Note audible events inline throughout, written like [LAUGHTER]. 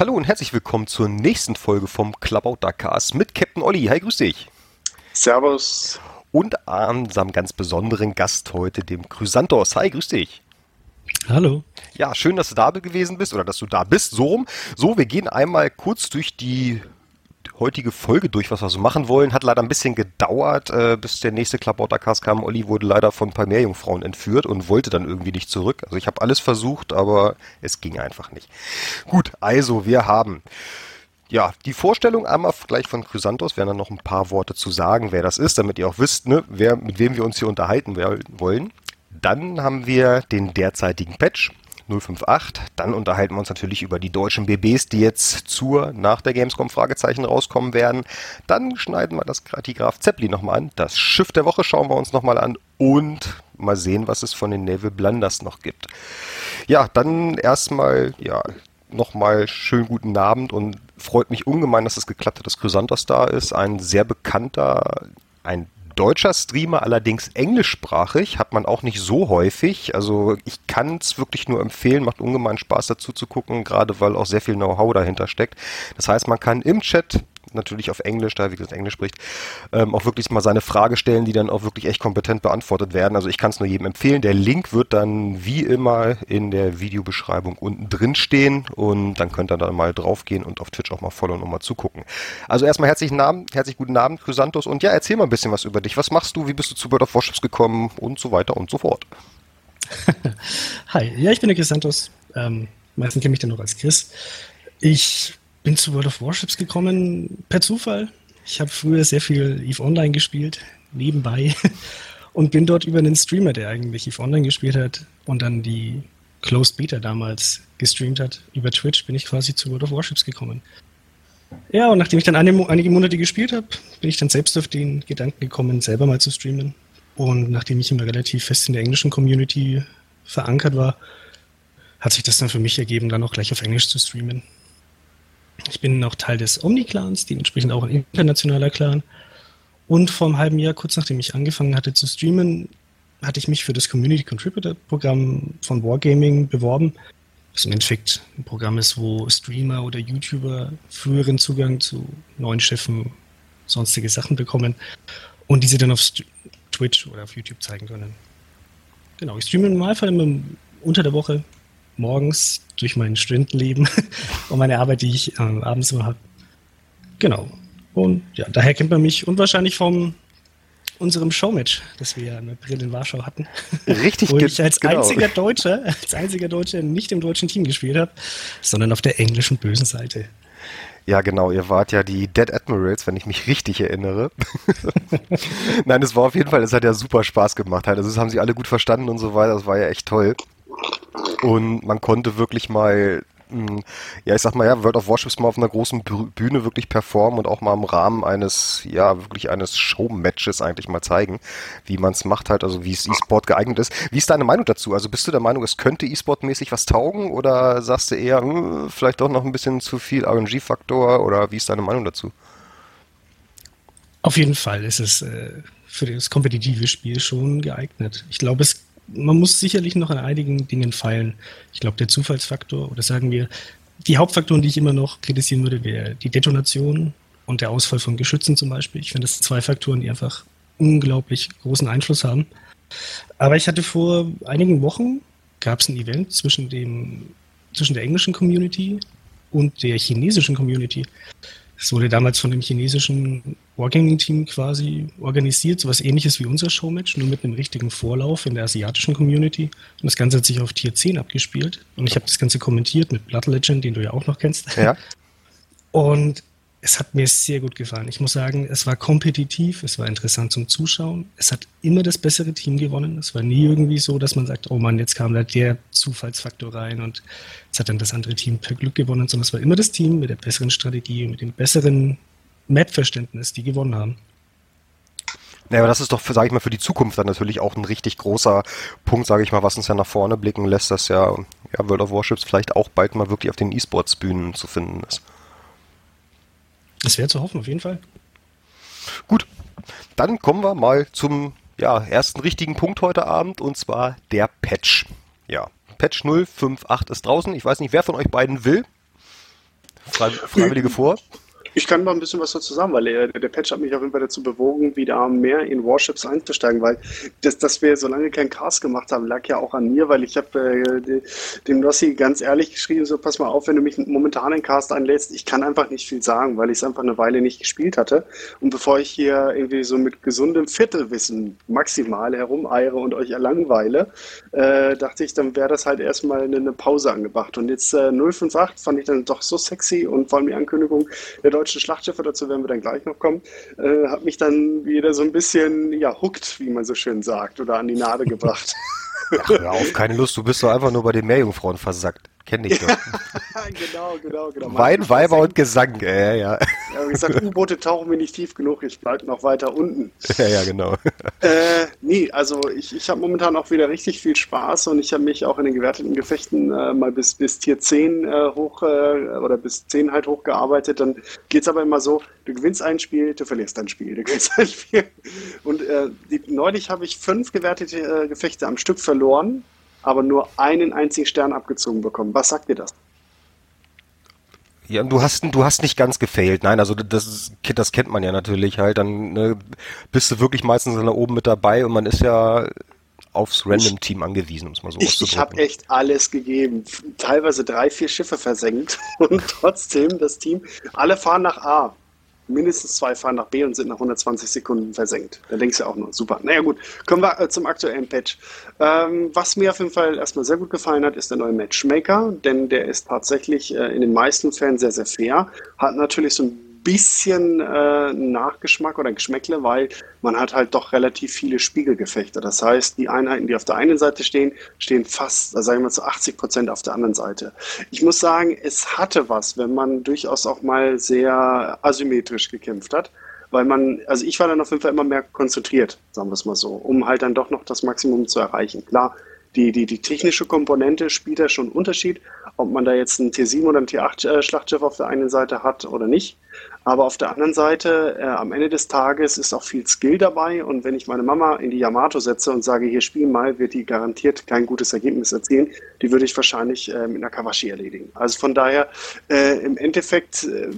Hallo und herzlich willkommen zur nächsten Folge vom Clubout Cast mit Captain Olli. Hi, grüß dich. Servus. Und unserem ganz besonderen Gast heute, dem Chrysanthos. Hi, grüß dich. Hallo. Ja, schön, dass du da gewesen bist oder dass du da bist. So rum. So, wir gehen einmal kurz durch die heutige Folge durch, was wir so machen wollen. Hat leider ein bisschen gedauert, äh, bis der nächste Klabautercast kam. Olli wurde leider von ein paar Meerjungfrauen entführt und wollte dann irgendwie nicht zurück. Also ich habe alles versucht, aber es ging einfach nicht. Gut, also wir haben ja, die Vorstellung einmal gleich von Chrysanthos, werden dann noch ein paar Worte zu sagen, wer das ist, damit ihr auch wisst, ne, wer, mit wem wir uns hier unterhalten wollen. Dann haben wir den derzeitigen Patch, 058. Dann unterhalten wir uns natürlich über die deutschen BBs, die jetzt zur nach der Gamescom Fragezeichen rauskommen werden. Dann schneiden wir das die Graf Zeppelin nochmal an. Das Schiff der Woche schauen wir uns nochmal an und mal sehen, was es von den Naval Blunders noch gibt. Ja, dann erstmal, ja, nochmal schönen guten Abend und freut mich ungemein, dass es geklappt hat, dass Chrysanthos da ist. Ein sehr bekannter, ein deutscher Streamer, allerdings englischsprachig, hat man auch nicht so häufig. Also ich kann es wirklich nur empfehlen, macht ungemein Spaß dazu zu gucken, gerade weil auch sehr viel Know-how dahinter steckt. Das heißt, man kann im Chat natürlich auf Englisch, da wie gesagt Englisch spricht, ähm, auch wirklich mal seine Frage stellen, die dann auch wirklich echt kompetent beantwortet werden. Also ich kann es nur jedem empfehlen. Der Link wird dann wie immer in der Videobeschreibung unten drin stehen und dann könnt ihr da mal draufgehen und auf Twitch auch mal follow und mal zugucken. Also erstmal herzlichen Namen, herzlich guten Abend, Chrysanthos und ja, erzähl mal ein bisschen was über dich. Was machst du? Wie bist du zu World of Warships gekommen und so weiter und so fort? [LAUGHS] Hi, ja, ich bin der Chrysanthos. Ähm, meisten kennen mich dann noch als Chris. Ich bin zu World of Warships gekommen per Zufall. Ich habe früher sehr viel EVE Online gespielt, nebenbei. [LAUGHS] Und bin dort über einen Streamer, der eigentlich EVE Online gespielt hat und dann die Closed Beta damals gestreamt hat, über Twitch, bin ich quasi zu World of Warships gekommen. Ja, und nachdem ich dann eine, einige Monate gespielt habe, bin ich dann selbst auf den Gedanken gekommen, selber mal zu streamen. Und nachdem ich immer relativ fest in der englischen Community verankert war, hat sich das dann für mich ergeben, dann auch gleich auf Englisch zu streamen. Ich bin noch Teil des Omni-Clans, dementsprechend auch ein internationaler Clan. Und vor einem halben Jahr, kurz nachdem ich angefangen hatte zu streamen, hatte ich mich für das Community Contributor Programm von Wargaming beworben. Was im Endeffekt ein Programm ist, wo Streamer oder YouTuber früheren Zugang zu neuen Schiffen, sonstige Sachen bekommen und diese dann auf Twitch oder auf YouTube zeigen können. Genau, ich streame im Normalfall immer unter der Woche morgens durch mein Studentenleben [LAUGHS] und meine Arbeit, die ich äh, abends immer habe. Genau. Und ja, daher kennt man mich und wahrscheinlich vom unserem Showmatch, das wir ja im April in Warschau hatten. Richtig, [LAUGHS] wo ich als genau. einziger Deutscher, als einziger Deutscher nicht im deutschen Team gespielt habe, sondern auf der englischen bösen Seite. Ja, genau, ihr wart ja die Dead Admirals, wenn ich mich richtig erinnere. [LAUGHS] Nein, es war auf jeden Fall, es hat ja super Spaß gemacht. Also das haben sie alle gut verstanden und so weiter, das war ja echt toll. Und man konnte wirklich mal hm, ja, ich sag mal, ja, World of Warships mal auf einer großen Bühne wirklich performen und auch mal im Rahmen eines, ja, wirklich eines Showmatches eigentlich mal zeigen, wie man es macht halt, also wie es E-Sport geeignet ist. Wie ist deine Meinung dazu? Also bist du der Meinung, es könnte E-Sport-mäßig was taugen oder sagst du eher, hm, vielleicht doch noch ein bisschen zu viel RNG-Faktor oder wie ist deine Meinung dazu? Auf jeden Fall ist es äh, für das kompetitive Spiel schon geeignet. Ich glaube, es man muss sicherlich noch an einigen Dingen feilen. Ich glaube, der Zufallsfaktor, oder sagen wir, die Hauptfaktoren, die ich immer noch kritisieren würde, wäre die Detonation und der Ausfall von Geschützen zum Beispiel. Ich finde, das sind zwei Faktoren, die einfach unglaublich großen Einfluss haben. Aber ich hatte vor einigen Wochen, gab es ein Event zwischen, dem, zwischen der englischen Community und der chinesischen Community. Es wurde damals von dem chinesischen Wargaming-Team quasi organisiert, sowas ähnliches wie unser Showmatch, nur mit einem richtigen Vorlauf in der asiatischen Community. Und das Ganze hat sich auf Tier 10 abgespielt. Und ich habe das Ganze kommentiert mit Blood Legend, den du ja auch noch kennst. Ja. Und es hat mir sehr gut gefallen. Ich muss sagen, es war kompetitiv, es war interessant zum Zuschauen. Es hat immer das bessere Team gewonnen. Es war nie irgendwie so, dass man sagt, oh Mann, jetzt kam da der Zufallsfaktor rein und jetzt hat dann das andere Team per Glück gewonnen, sondern es war immer das Team mit der besseren Strategie, mit dem besseren Map-Verständnis, die gewonnen haben. Naja, aber das ist doch, sage ich mal, für die Zukunft dann natürlich auch ein richtig großer Punkt, sage ich mal, was uns ja nach vorne blicken lässt, dass ja, ja World of Warships vielleicht auch bald mal wirklich auf den E-Sports-Bühnen zu finden ist. Das wäre zu hoffen, auf jeden Fall. Gut, dann kommen wir mal zum ja, ersten richtigen Punkt heute Abend und zwar der Patch. Ja, Patch 058 ist draußen. Ich weiß nicht, wer von euch beiden will. Freiwillige [LAUGHS] vor? Ich kann mal ein bisschen was dazu sagen, weil der, der Patch hat mich auf jeden Fall dazu bewogen, wieder mehr in Warships einzusteigen, weil das, dass wir so lange keinen Cast gemacht haben, lag ja auch an mir, weil ich habe äh, dem Rossi ganz ehrlich geschrieben, so pass mal auf, wenn du mich momentan in Cast einlädst, ich kann einfach nicht viel sagen, weil ich es einfach eine Weile nicht gespielt hatte. Und bevor ich hier irgendwie so mit gesundem Viertelwissen maximal herumeiere und euch erlangweile, äh, dachte ich, dann wäre das halt erstmal eine, eine, Pause angebracht. Und jetzt äh, 058 fand ich dann doch so sexy und vor allem die Ankündigung der deutschen Schlachtschiffe, dazu werden wir dann gleich noch kommen, äh, hat mich dann wieder so ein bisschen, ja, hooked, wie man so schön sagt, oder an die Nade gebracht. Ach, hör auf, keine Lust, du bist doch einfach nur bei den Meerjungfrauen versackt. Kenn ich doch. [LAUGHS] genau, genau, genau. Wein, Weiber und Gesang, äh, ja. Ja, wie gesagt, [LAUGHS] U-Boote tauchen mir nicht tief genug, ich bleibe noch weiter unten. Ja, ja, genau. [LAUGHS] Äh, nee, also ich, ich habe momentan auch wieder richtig viel Spaß und ich habe mich auch in den gewerteten Gefechten äh, mal bis, bis Tier 10 äh, hoch äh, oder bis 10 halt hochgearbeitet. Dann geht es aber immer so, du gewinnst ein Spiel, du verlierst ein Spiel, du gewinnst ein Spiel. Und äh, die, neulich habe ich fünf gewertete äh, Gefechte am Stück verloren aber nur einen einzigen Stern abgezogen bekommen. Was sagt dir das? Ja, du hast, du hast nicht ganz gefailt. Nein, also das, das kennt man ja natürlich halt. Dann ne, bist du wirklich meistens da oben mit dabei und man ist ja aufs Random-Team angewiesen, um es mal so Ich, ich habe echt alles gegeben. Teilweise drei, vier Schiffe versenkt [LAUGHS] und trotzdem das Team, alle fahren nach A mindestens zwei fahren nach B und sind nach 120 Sekunden versenkt. Da denkst du auch nur, super. Naja gut, kommen wir äh, zum aktuellen Patch. Ähm, was mir auf jeden Fall erstmal sehr gut gefallen hat, ist der neue Matchmaker, denn der ist tatsächlich äh, in den meisten Fällen sehr, sehr fair. Hat natürlich so ein bisschen äh, Nachgeschmack oder Geschmäckle, weil man hat halt doch relativ viele Spiegelgefechte. Das heißt, die Einheiten, die auf der einen Seite stehen, stehen fast, sagen wir mal zu 80 Prozent auf der anderen Seite. Ich muss sagen, es hatte was, wenn man durchaus auch mal sehr asymmetrisch gekämpft hat weil man, also ich war dann auf jeden Fall immer mehr konzentriert, sagen wir es mal so, um halt dann doch noch das Maximum zu erreichen. Klar, die, die, die technische Komponente spielt da schon einen Unterschied, ob man da jetzt ein T7 oder ein T8 äh, Schlachtschiff auf der einen Seite hat oder nicht. Aber auf der anderen Seite, äh, am Ende des Tages ist auch viel Skill dabei. Und wenn ich meine Mama in die Yamato setze und sage, hier spiel mal, wird die garantiert kein gutes Ergebnis erzielen. Die würde ich wahrscheinlich äh, mit einer Kawashi erledigen. Also von daher, äh, im Endeffekt äh,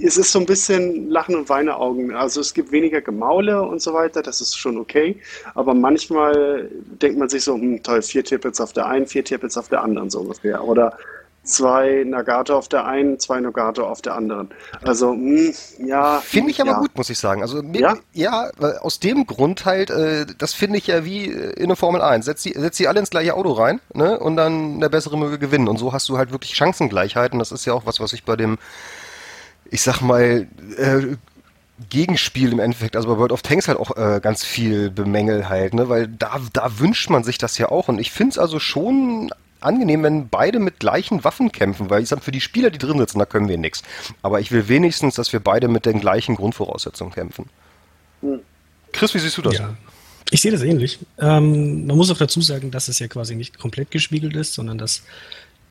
ist es so ein bisschen Lachen und Weineaugen. Also es gibt weniger Gemaule und so weiter. Das ist schon okay. Aber manchmal denkt man sich so, hm, toll, vier Tippets auf der einen, vier Tippets auf der anderen so ungefähr. Oder zwei Nagato auf der einen, zwei Nagato auf der anderen. Also, mh, hm, ja. Finde ich aber ja. gut, muss ich sagen. Also, mir, ja? ja, aus dem Grund halt, äh, das finde ich ja wie in der Formel 1. Setz die, setz die alle ins gleiche Auto rein, ne, und dann der bessere möge gewinnen. Und so hast du halt wirklich Chancengleichheit. Und das ist ja auch was, was ich bei dem, ich sag mal, äh, Gegenspiel im Endeffekt, also bei World of Tanks halt auch äh, ganz viel bemängel halt, ne, weil da, da wünscht man sich das ja auch und ich finde es also schon angenehm, wenn beide mit gleichen Waffen kämpfen, weil ich sage, für die Spieler, die drin sitzen, da können wir nichts. Aber ich will wenigstens, dass wir beide mit den gleichen Grundvoraussetzungen kämpfen. Hm. Chris, wie siehst du das? Ja. Ich sehe das ähnlich. Ähm, man muss auch dazu sagen, dass es ja quasi nicht komplett gespiegelt ist, sondern dass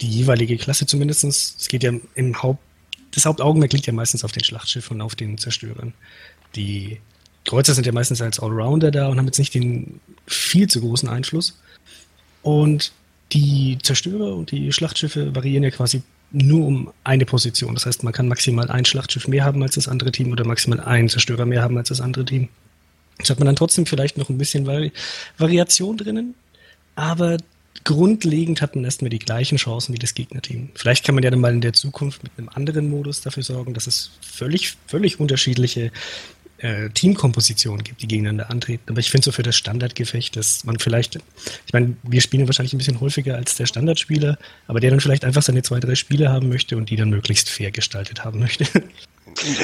die jeweilige Klasse zumindest, es geht ja im Haupt, das Hauptaugenmerk liegt ja meistens auf den Schlachtschiffen und auf den Zerstörern. Die Kreuzer sind ja meistens als Allrounder da und haben jetzt nicht den viel zu großen Einfluss. Und die Zerstörer und die Schlachtschiffe variieren ja quasi nur um eine Position. Das heißt, man kann maximal ein Schlachtschiff mehr haben als das andere Team oder maximal einen Zerstörer mehr haben als das andere Team. Jetzt hat man dann trotzdem vielleicht noch ein bisschen Vari Variation drinnen, aber grundlegend hat man erstmal die gleichen Chancen wie das Gegnerteam. Vielleicht kann man ja dann mal in der Zukunft mit einem anderen Modus dafür sorgen, dass es völlig, völlig unterschiedliche äh, Teamkompositionen gibt, die gegeneinander antreten. Aber ich finde so für das Standardgefecht, dass man vielleicht, ich meine, wir spielen wahrscheinlich ein bisschen häufiger als der Standardspieler, aber der dann vielleicht einfach seine zwei, drei Spiele haben möchte und die dann möglichst fair gestaltet haben möchte. [LAUGHS]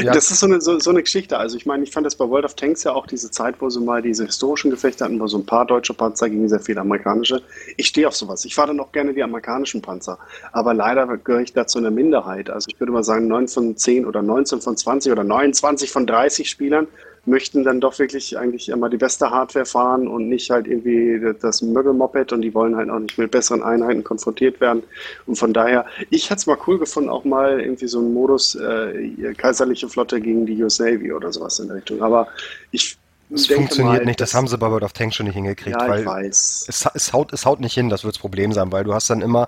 Ja. Das ist so eine, so, so, eine Geschichte. Also ich meine, ich fand das bei World of Tanks ja auch diese Zeit, wo sie mal diese historischen Gefechte hatten, wo so ein paar deutsche Panzer gegen sehr viele amerikanische. Ich stehe auf sowas. Ich fahre dann auch gerne die amerikanischen Panzer. Aber leider gehöre ich dazu einer Minderheit. Also ich würde mal sagen, 9 von 10 oder 19 von 20 oder 29 von 30 Spielern möchten dann doch wirklich eigentlich immer die beste Hardware fahren und nicht halt irgendwie das Möbelmoped und die wollen halt auch nicht mit besseren Einheiten konfrontiert werden. Und von daher, ich hätte es mal cool gefunden, auch mal irgendwie so einen Modus äh, kaiserliche Flotte gegen die US Navy oder sowas in der Richtung. Aber ich Es funktioniert mal, nicht, das, das, haben sie bei World of Tanks schon nicht hingekriegt, ja, weil ich weiß. Es, es, haut, es haut nicht hin, das wird das Problem sein, weil du hast dann immer,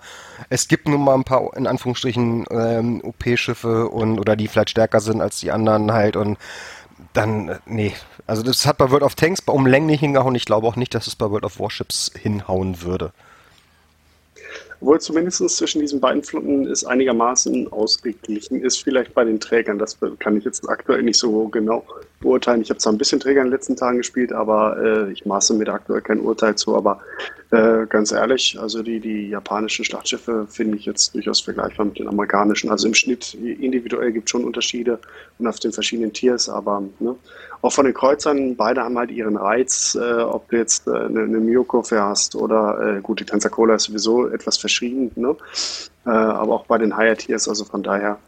es gibt nun mal ein paar, in Anführungsstrichen, ähm, OP-Schiffe und oder die vielleicht stärker sind als die anderen halt und dann, äh, nee. Also das hat bei World of Tanks um Längen nicht hingehauen. Ich glaube auch nicht, dass es bei World of Warships hinhauen würde. Obwohl zumindest zwischen diesen beiden Flotten ist einigermaßen ausgeglichen ist, vielleicht bei den Trägern. Das kann ich jetzt aktuell nicht so genau beurteilen. Ich habe zwar ein bisschen Träger in den letzten Tagen gespielt, aber äh, ich maße mir da aktuell kein Urteil zu. Aber äh, ganz ehrlich, also die, die japanischen Schlachtschiffe finde ich jetzt durchaus vergleichbar mit den amerikanischen. Also im Schnitt individuell gibt es schon Unterschiede und auf den verschiedenen Tiers, aber ne, auch von den Kreuzern, beide haben halt ihren Reiz, äh, ob du jetzt äh, eine, eine Miyoko fährst oder äh, gut, die Pensacola ist sowieso etwas verschrieben, ne? Äh, aber auch bei den Higher Tiers, also von daher,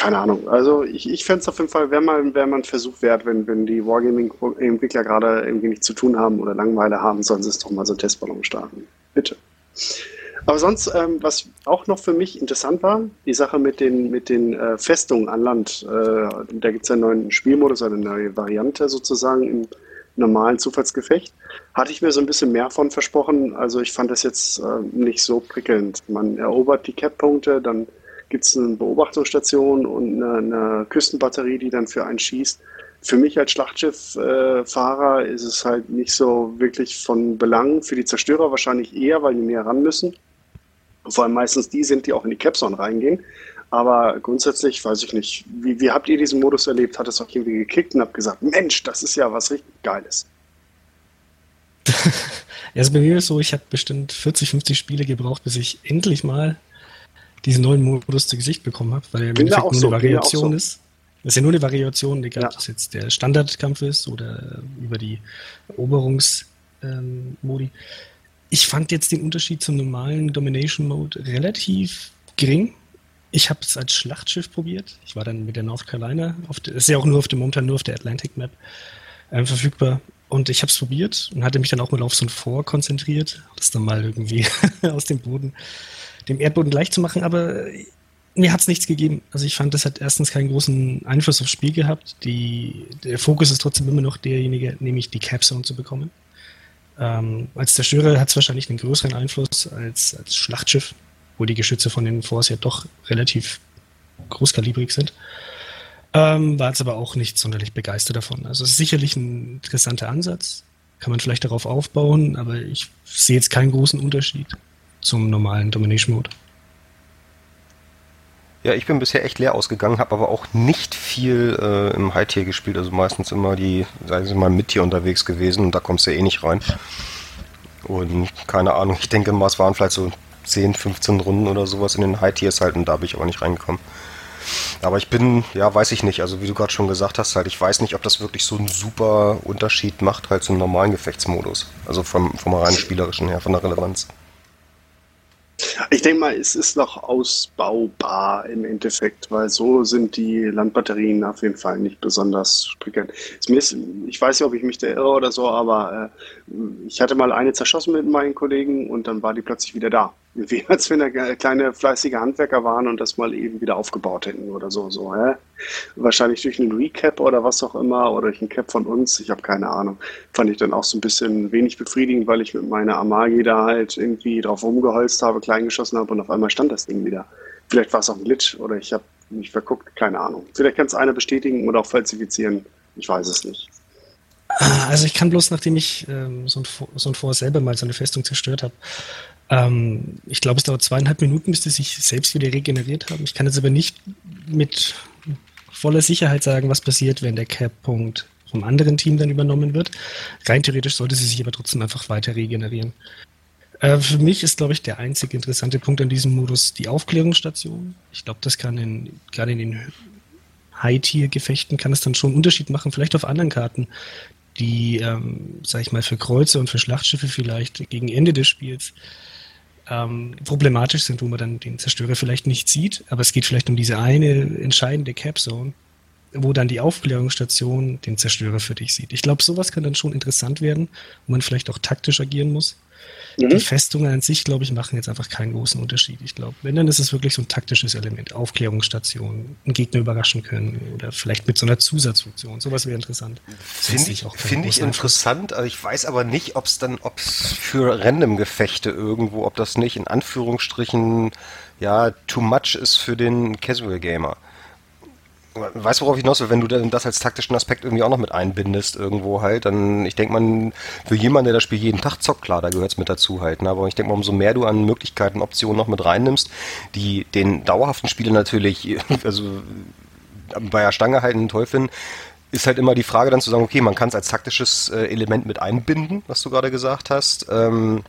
keine Ahnung. Also ich, ich fände es auf jeden Fall, mal, wär mal ein Versuch wert, wenn, wenn die Wargaming-Entwickler gerade irgendwie nichts zu tun haben oder Langeweile haben, sollen sie es doch mal so einen Testballon starten. Bitte. Aber sonst, ähm, was auch noch für mich interessant war, die Sache mit den, mit den äh, Festungen an Land. Äh, da gibt es einen neuen Spielmodus, eine neue Variante sozusagen im normalen Zufallsgefecht. Hatte ich mir so ein bisschen mehr von versprochen. Also ich fand das jetzt äh, nicht so prickelnd. Man erobert die Cap-Punkte, dann gibt es eine Beobachtungsstation und eine, eine, Küstenbatterie, die dann für einen schießt. Für mich als Schlachtschiffahrer äh, ist es halt nicht so wirklich von Belang. Für die Zerstörer wahrscheinlich eher, weil die näher ran müssen vor allem meistens die sind, die auch in die Capzone reingehen. Aber grundsätzlich weiß ich nicht, wie, wie habt ihr diesen Modus erlebt? Hat es auch irgendwie gekickt und habt gesagt, Mensch, das ist ja was richtig Geiles. also bei mir ist so, ich habe bestimmt 40, 50 Spiele gebraucht, bis ich endlich mal diesen neuen Modus zu Gesicht bekommen habe, weil er im Endeffekt nur so, eine Variation so. ist. Das ist ja nur eine Variation, egal ja. ob das jetzt der Standardkampf ist oder über die Eroberungsmodi. Ähm, ich fand jetzt den Unterschied zum normalen Domination Mode relativ gering. Ich habe es als Schlachtschiff probiert. Ich war dann mit der North Carolina. Auf der, ist ja auch nur auf dem momentan nur auf der Atlantic Map äh, verfügbar. Und ich habe es probiert und hatte mich dann auch mal auf so ein Vor konzentriert, das dann mal irgendwie [LAUGHS] aus dem Boden, dem Erdboden gleich zu machen. Aber mir hat es nichts gegeben. Also ich fand, das hat erstens keinen großen Einfluss aufs Spiel gehabt. Die, der Fokus ist trotzdem immer noch derjenige, nämlich die Capzone zu bekommen. Ähm, als Zerstörer hat es wahrscheinlich einen größeren Einfluss als, als Schlachtschiff, wo die Geschütze von den Force ja doch relativ großkalibrig sind. Ähm, war jetzt aber auch nicht sonderlich begeistert davon. Also es ist sicherlich ein interessanter Ansatz, kann man vielleicht darauf aufbauen, aber ich sehe jetzt keinen großen Unterschied zum normalen Domination Mode. Ja, ich bin bisher echt leer ausgegangen, habe aber auch nicht viel äh, im High-Tier gespielt, also meistens immer die, sagen Sie mal, Mid-Tier unterwegs gewesen und da kommst du ja eh nicht rein. Und keine Ahnung, ich denke mal, es waren vielleicht so 10, 15 Runden oder sowas in den High-Tiers halt und da bin ich aber nicht reingekommen. Aber ich bin, ja, weiß ich nicht, also wie du gerade schon gesagt hast, halt, ich weiß nicht, ob das wirklich so einen super Unterschied macht halt zum normalen Gefechtsmodus. Also vom, vom rein spielerischen her, von der Relevanz. Ich denke mal, es ist noch ausbaubar im Endeffekt, weil so sind die Landbatterien auf jeden Fall nicht besonders prickelnd. Ich weiß nicht, ob ich mich da irre oder so, aber äh, ich hatte mal eine zerschossen mit meinen Kollegen und dann war die plötzlich wieder da wie [LAUGHS] als wenn wir kleine fleißige Handwerker waren und das mal eben wieder aufgebaut hätten oder so. so hä? Wahrscheinlich durch einen Recap oder was auch immer oder durch einen Cap von uns, ich habe keine Ahnung. Fand ich dann auch so ein bisschen wenig befriedigend, weil ich mit meiner Amagi da halt irgendwie drauf rumgeholzt habe, klein geschossen habe und auf einmal stand das Ding wieder. Vielleicht war es auch ein Glitch oder ich habe mich verguckt, keine Ahnung. Vielleicht kann es einer bestätigen oder auch falsifizieren. Ich weiß es nicht. Also ich kann bloß, nachdem ich ähm, so ein, so selber mal so eine Festung zerstört habe, ähm, ich glaube, es dauert zweieinhalb Minuten, bis die sich selbst wieder regeneriert haben. Ich kann jetzt aber nicht mit voller Sicherheit sagen, was passiert, wenn der Cap-Punkt vom anderen Team dann übernommen wird. Rein theoretisch sollte sie sich aber trotzdem einfach weiter regenerieren. Äh, für mich ist, glaube ich, der einzige interessante Punkt an diesem Modus die Aufklärungsstation. Ich glaube, das kann in, gerade in den High-Tier-Gefechten kann es dann schon einen Unterschied machen, vielleicht auf anderen Karten, die, ähm, sag ich mal, für Kreuze und für Schlachtschiffe vielleicht gegen Ende des Spiels ähm, problematisch sind, wo man dann den Zerstörer vielleicht nicht sieht, aber es geht vielleicht um diese eine entscheidende Capzone, wo dann die Aufklärungsstation den Zerstörer für dich sieht. Ich glaube, sowas kann dann schon interessant werden, wo man vielleicht auch taktisch agieren muss. Mhm. Die Festungen an sich, glaube ich, machen jetzt einfach keinen großen Unterschied. Ich glaube, wenn, dann ist es wirklich so ein taktisches Element. Aufklärungsstation, einen Gegner überraschen können oder vielleicht mit so einer Zusatzfunktion. Sowas wäre interessant. Finde ich, find ich interessant. Also ich weiß aber nicht, ob es dann, ob es für Random-Gefechte irgendwo, ob das nicht in Anführungsstrichen ja too much ist für den Casual Gamer. Weißt du, worauf ich hinaus will? Wenn du das als taktischen Aspekt irgendwie auch noch mit einbindest, irgendwo halt, dann, ich denke mal, für jemanden, der das Spiel jeden Tag zockt, klar, da gehört es mit dazu halt. Ne? Aber ich denke mal, umso mehr du an Möglichkeiten, Optionen noch mit reinnimmst, die den dauerhaften Spieler natürlich, [LAUGHS] also bei der Stange halten toll finden, ist halt immer die Frage dann zu sagen, okay, man kann es als taktisches äh, Element mit einbinden, was du gerade gesagt hast. Ähm,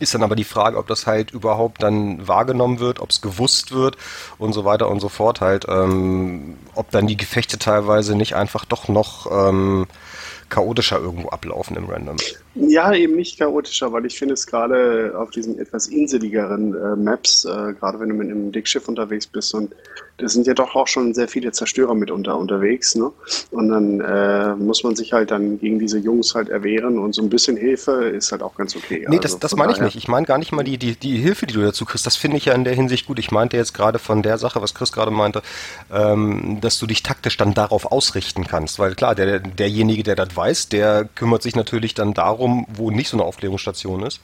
ist dann aber die Frage, ob das halt überhaupt dann wahrgenommen wird, ob es gewusst wird und so weiter und so fort halt. Ähm, ob dann die Gefechte teilweise nicht einfach doch noch ähm, chaotischer irgendwo ablaufen im Random. Ja, eben nicht chaotischer, weil ich finde es gerade auf diesen etwas inseligeren äh, Maps, äh, gerade wenn du mit einem Dickschiff unterwegs bist und da sind ja doch auch schon sehr viele Zerstörer mitunter unterwegs, ne? Und dann äh, muss man sich halt dann gegen diese Jungs halt erwehren und so ein bisschen Hilfe ist halt auch ganz okay. Nee, also das, das meine ich nicht. Ich meine gar nicht mal die, die, die Hilfe, die du dazu kriegst. Das finde ich ja in der Hinsicht gut. Ich meinte jetzt gerade von der Sache, was Chris gerade meinte, ähm, dass du dich taktisch dann darauf ausrichten kannst. Weil klar, der, derjenige, der das weiß, der kümmert sich natürlich dann darum, wo nicht so eine Aufklärungsstation ist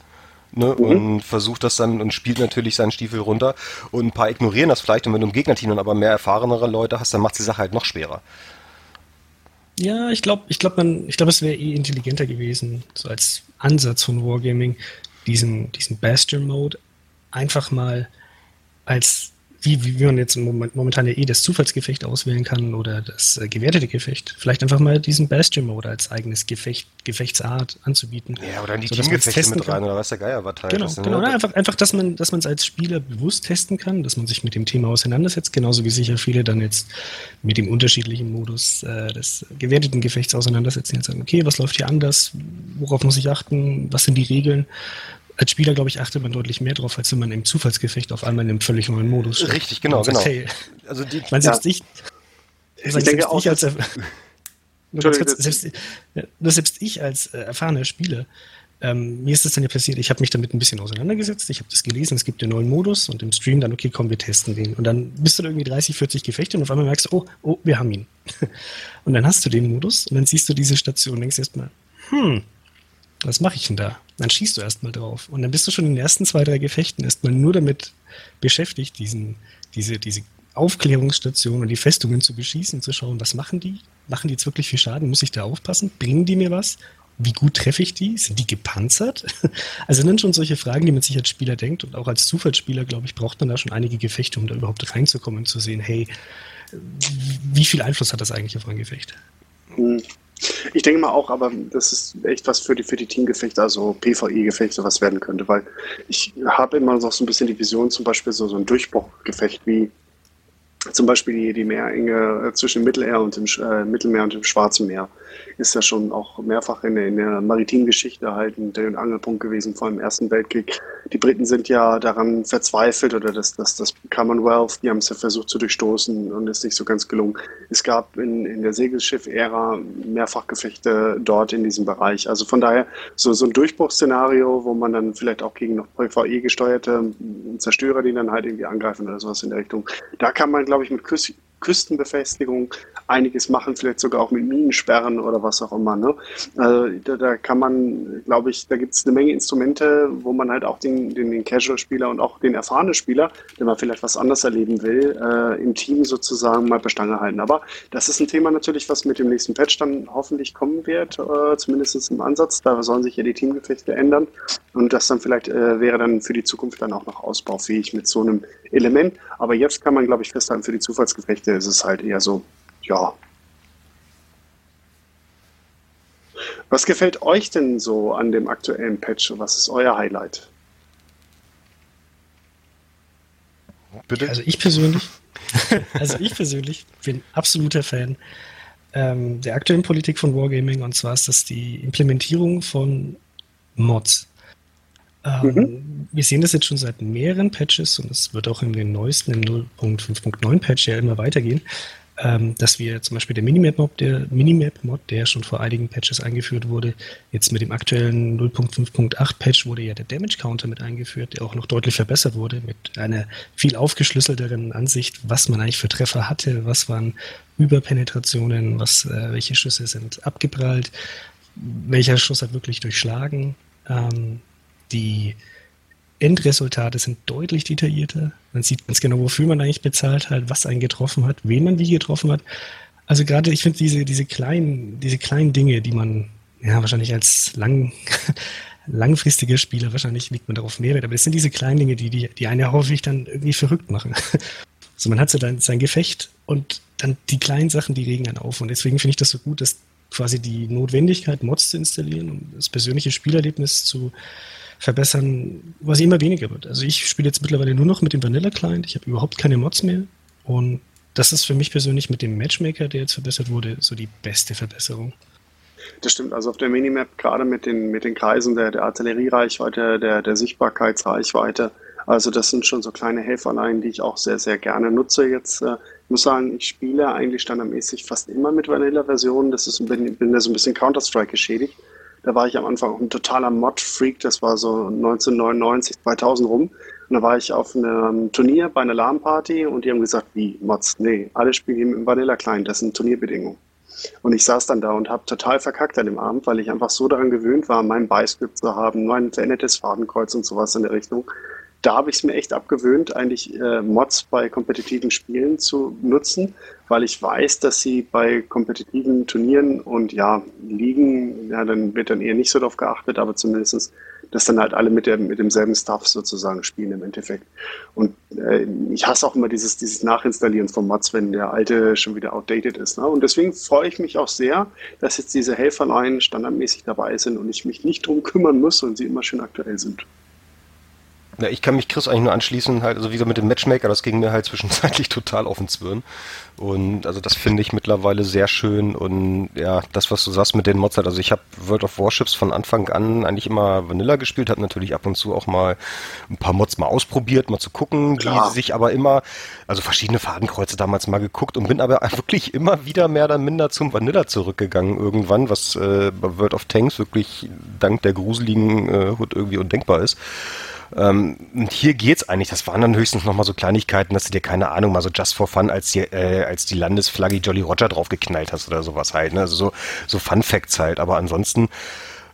ne, mhm. und versucht das dann und spielt natürlich seinen Stiefel runter. Und ein paar ignorieren das vielleicht und wenn du im Gegnerteam dann aber mehr erfahrenere Leute hast, dann macht die Sache halt noch schwerer. Ja, ich glaube, ich glaube, man, ich glaube, es wäre eh intelligenter gewesen, so als Ansatz von Wargaming, diesen, diesen Bastion-Mode einfach mal als wie, wie man jetzt momentan ja eh das Zufallsgefecht auswählen kann oder das äh, gewertete Gefecht, vielleicht einfach mal diesen Bastion-Mode als eigenes Gefecht, Gefechtsart anzubieten. Ja, oder in die so, Teamgefechte mit rein oder was der Geier war halt. Genau, das, genau. Ne? Einfach, einfach, dass man dass es als Spieler bewusst testen kann, dass man sich mit dem Thema auseinandersetzt, genauso wie sicher viele dann jetzt mit dem unterschiedlichen Modus äh, des gewerteten Gefechts auseinandersetzen und sagen, okay, was läuft hier anders, worauf muss ich achten, was sind die Regeln als Spieler, glaube ich, achtet man deutlich mehr drauf, als wenn man im Zufallsgefecht auf einmal in einem völlig neuen Modus steht. Richtig, genau, genau. Hey, also die, man [LAUGHS] selbst ja. ich, ich denke auch, ich als kurz, selbst, selbst ich als äh, erfahrener Spieler, ähm, mir ist das dann ja passiert, ich habe mich damit ein bisschen auseinandergesetzt, ich habe das gelesen, es gibt den neuen Modus und im Stream dann, okay, komm, wir testen den. Und dann bist du irgendwie 30, 40 Gefechte und auf einmal merkst du, oh, oh, wir haben ihn. [LAUGHS] und dann hast du den Modus und dann siehst du diese Station und denkst erstmal, hm, was mache ich denn da? Dann schießt du erstmal drauf. Und dann bist du schon in den ersten zwei, drei Gefechten erstmal nur damit beschäftigt, diesen, diese, diese Aufklärungsstation und die Festungen zu beschießen, zu schauen, was machen die? Machen die jetzt wirklich viel Schaden? Muss ich da aufpassen? Bringen die mir was? Wie gut treffe ich die? Sind die gepanzert? [LAUGHS] Also sind schon solche Fragen, die man sich als Spieler denkt und auch als Zufallsspieler, glaube ich, braucht man da schon einige Gefechte, um da überhaupt reinzukommen und zu sehen, hey, wie viel Einfluss hat das eigentlich auf ein Gefecht? Ich denke mal auch, aber das ist echt was für die, für die Teamgefechte, also PvE-Gefechte, was werden könnte, weil ich habe immer noch so ein bisschen die Vision, zum Beispiel so, so ein Durchbruchgefecht wie zum Beispiel die, die Meerenge zwischen Mittelmeer und dem, äh, Mittelmeer und dem Schwarzen Meer ist ja schon auch mehrfach in der, in der maritimen Geschichte halt ein Angelpunkt gewesen vor dem Ersten Weltkrieg. Die Briten sind ja daran verzweifelt oder das, das, das Commonwealth, die haben es ja versucht zu durchstoßen und ist nicht so ganz gelungen. Es gab in, in der Segelschiff-Ära mehrfach Gefechte dort in diesem Bereich. Also von daher so, so ein Durchbruchsszenario, wo man dann vielleicht auch gegen noch PvE gesteuerte Zerstörer, die dann halt irgendwie angreifen oder sowas in der Richtung. Da kann man, glaube ich, mit Küstenbefestigung einiges machen, vielleicht sogar auch mit Minensperren oder was auch immer. Ne? Also da, da kann man, glaube ich, da gibt es eine Menge Instrumente, wo man halt auch den, den, den Casual-Spieler und auch den erfahrenen Spieler, der mal vielleicht was anderes erleben will, äh, im Team sozusagen mal Bestange halten. Aber das ist ein Thema natürlich, was mit dem nächsten Patch dann hoffentlich kommen wird, äh, zumindest im Ansatz. Da sollen sich ja die Teamgefechte ändern und das dann vielleicht äh, wäre dann für die Zukunft dann auch noch ausbaufähig mit so einem Element. Aber jetzt kann man, glaube ich, festhalten, für die Zufallsgefechte ist es halt eher so, ja. Was gefällt euch denn so an dem aktuellen Patch? Was ist euer Highlight? Bitte? Also ich persönlich, [LAUGHS] also ich persönlich bin absoluter Fan ähm, der aktuellen Politik von Wargaming und zwar ist das die Implementierung von Mods. Ähm, mhm. Wir sehen das jetzt schon seit mehreren Patches und es wird auch in den neuesten, im 0.5.9 Patch ja immer weitergehen. ähm, dass wir zum Beispiel der Minimap-Mod, der Minimap-Mod, der schon vor einigen Patches eingeführt wurde, jetzt mit dem aktuellen 0.5.8 Patch wurde ja der Damage Counter mit eingeführt, der auch noch deutlich verbessert wurde mit einer viel aufgeschlüsselteren Ansicht, was man eigentlich für Treffer hatte, was waren Überpenetrationen, was, äh, welche Schüsse sind abgeprallt, welcher Schuss hat wirklich durchschlagen. Ähm, die Endresultate sind deutlich detaillierter. Man sieht ganz genau, wofür man eigentlich bezahlt hat, was einen getroffen hat, wen man wie getroffen hat. Also gerade, ich finde diese, diese kleinen, diese kleinen Dinge, die man ja wahrscheinlich als lang, [LAUGHS] langfristiger Spieler, wahrscheinlich liegt man darauf mehr Wert, aber das sind diese kleinen Dinge, die, die, die einen ja häufig dann irgendwie verrückt machen. [LAUGHS] Also man hat so dann sein Gefecht und dann die kleinen Sachen, die regen einen auf. Und deswegen finde ich das so gut, dass quasi die Notwendigkeit, Mods zu installieren, um das persönliche Spielerlebnis zu verbessern, was immer weniger wird. Also ich spiele jetzt mittlerweile nur noch mit dem Vanilla-Client. Ich habe überhaupt keine Mods mehr. Und das ist für mich persönlich mit dem Matchmaker, der jetzt verbessert wurde, so die beste Verbesserung. Das stimmt, also auf der Minimap, gerade mit den, mit den Kreisen der, der Artilleriereichweite, der, der Sichtbarkeitsreichweite, also das sind schon so kleine Helferlein, die ich auch sehr, sehr gerne nutze jetzt. Äh, ich muss sagen, ich spiele eigentlich standardmäßig fast immer mit Vanilla-Versionen. Das ist, bin, bin da so ein bisschen Counter-Strike geschädigt. Da war ich am Anfang ein totaler Mod-Freak. Das war so 1999, 2000 rum. Und da war ich auf einem Turnier bei einer LAN-Party und die haben gesagt, wie Mods? Nee, alle spielen im Vanilla-Client. Das sind Turnierbedingungen. Und ich saß dann da und habe total verkackt an dem Abend, weil ich einfach so daran gewöhnt war, mein Beiscript zu haben, mein verändertes Fadenkreuz und sowas in der Richtung. Da habe ich es mir echt abgewöhnt, eigentlich äh, Mods bei kompetitiven Spielen zu nutzen, weil ich weiß, dass sie bei kompetitiven Turnieren und ja, Ligen, ja, dann wird dann eher nicht so darauf geachtet, aber zumindestens, dass dann halt alle mit, der, mit demselben Stuff sozusagen spielen im Endeffekt. Und äh, ich hasse auch immer dieses, dieses Nachinstallieren von Mods, wenn der alte schon wieder outdated ist. Ne? Und deswegen freue ich mich auch sehr, dass jetzt diese Helferlein standardmäßig dabei sind und ich mich nicht drum kümmern muss und sie immer schön aktuell sind. Ja, ich kann mich Chris eigentlich nur anschließen, halt, also wie gesagt, mit dem Matchmaker, das ging mir halt [LAUGHS] zwischenzeitlich total auf den Zwirn. Und also das finde ich mittlerweile sehr schön und ja, das, was du sagst mit den Mods halt, also ich habe World of Warships von Anfang an eigentlich immer Vanilla gespielt, habe natürlich ab und zu auch mal ein paar Mods mal ausprobiert, mal zu gucken, Klar. die sich aber immer, also verschiedene Fadenkreuze damals mal geguckt und bin aber [LAUGHS] wirklich immer wieder mehr oder minder zum Vanilla zurückgegangen irgendwann, was äh, bei World of Tanks wirklich dank der gruseligen äh, Hood irgendwie undenkbar ist. Ähm, und hier geht's eigentlich. Das waren dann höchstens nochmal so Kleinigkeiten, dass du dir keine Ahnung mal so just for fun als die, äh, als die Landesflagge Jolly Roger draufgeknallt hast oder sowas halt. Ne? Also so, so Fun Facts halt. Aber ansonsten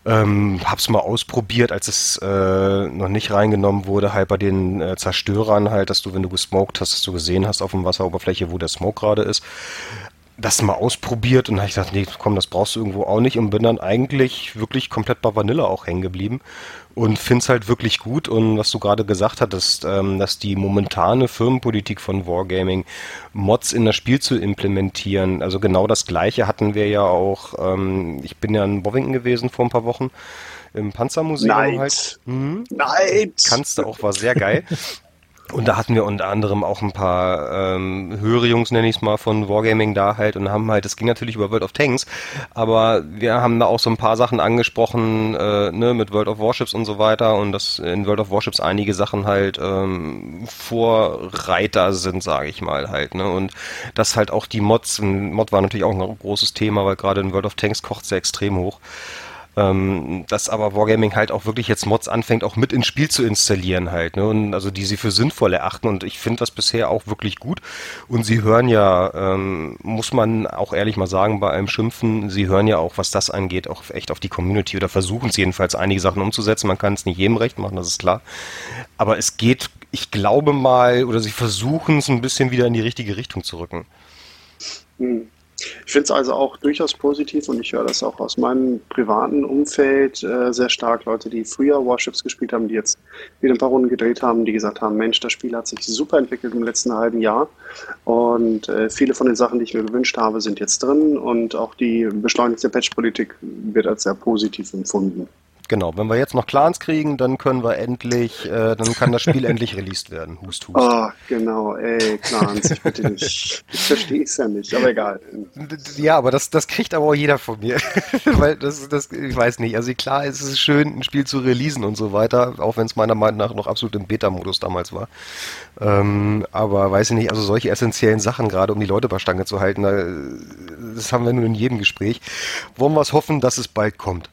ähm, hab's mal ausprobiert, als es äh, noch nicht reingenommen wurde, halt bei den äh, Zerstörern halt, dass du, wenn du gesmoked hast, dass du gesehen hast auf dem Wasseroberfläche, wo der Smoke gerade ist das mal ausprobiert und habe ich gedacht, nee, komm, das brauchst du irgendwo auch nicht und bin dann eigentlich wirklich komplett bei Vanilla auch hängen geblieben und finde es halt wirklich gut und was du gerade gesagt hattest, ähm, dass die momentane Firmenpolitik von Wargaming Mods in das Spiel zu implementieren, also genau das gleiche hatten wir ja auch, ähm, ich bin ja in Bovington gewesen vor ein paar Wochen im Panzermuseum Neid. halt. Mhm. Neid! Kannst du auch, war sehr geil. [LAUGHS] Und da hatten wir unter anderem auch ein paar ähm, höhere Jungs, nenne ich es mal, von Wargaming da halt und haben halt, das ging natürlich über World of Tanks, aber wir haben da auch so ein paar Sachen angesprochen, äh, ne, mit World of Warships und so weiter und dass in World of Warships einige Sachen halt ähm, Vorreiter sind, sage ich mal halt, ne, und dass halt auch die Mods, Mod war natürlich auch ein großes Thema, weil gerade in World of Tanks kocht sehr extrem hoch ähm, dass aber Wargaming halt auch wirklich jetzt Mods anfängt, auch mit ins Spiel zu installieren halt, ne? Und also die sie für sinnvoll erachten und ich finde das bisher auch wirklich gut. Und sie hören ja, ähm, muss man auch ehrlich mal sagen, bei einem Schimpfen, sie hören ja auch, was das angeht, auch echt auf die Community oder versuchen es jedenfalls einige Sachen umzusetzen. Man kann es nicht jedem recht machen, das ist klar. Aber es geht, ich glaube mal, oder sie versuchen es ein bisschen wieder in die richtige Richtung zu rücken. Hm. Ich finde es also auch durchaus positiv und ich höre das auch aus meinem privaten Umfeld äh, sehr stark. Leute, die früher Warships gespielt haben, die jetzt wieder ein paar Runden gedreht haben, die gesagt haben, Mensch, das Spiel hat sich super entwickelt im letzten halben Jahr und äh, viele von den Sachen, die ich mir gewünscht habe, sind jetzt drin und auch die beschleunigte Patch-Politik wird als sehr positiv empfunden. Genau, wenn wir jetzt noch Clans kriegen, dann können wir endlich, äh, dann kann das Spiel [LAUGHS] endlich released werden. Hust, hust. Oh, genau, ey, Clans, ich bitte nicht. Ich verstehe es ja nicht, aber egal. Ja, aber das, das kriegt aber auch jeder von mir. [LAUGHS] Weil das, das, ich weiß nicht. Also klar, es ist schön, ein Spiel zu releasen und so weiter, auch wenn es meiner Meinung nach noch absolut im Beta-Modus damals war. Ähm, aber weiß ich nicht, also solche essentiellen Sachen, gerade um die Leute bei Stange zu halten, das haben wir nur in jedem Gespräch. Wollen wir es hoffen, dass es bald kommt.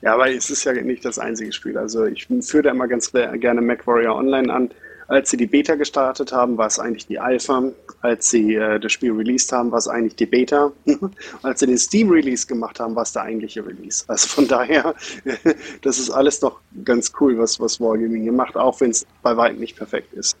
Ja, aber es ist ja nicht das einzige Spiel. Also ich führe da immer ganz gerne MacWarrior Online an. Als sie die Beta gestartet haben, war es eigentlich die Alpha. Als sie äh, das Spiel released haben, war es eigentlich die Beta. [LAUGHS] Als sie den Steam-Release gemacht haben, war es der eigentliche Release. Also von daher, [LAUGHS] das ist alles doch ganz cool, was, was Wargaming hier macht, auch wenn es bei weitem nicht perfekt ist.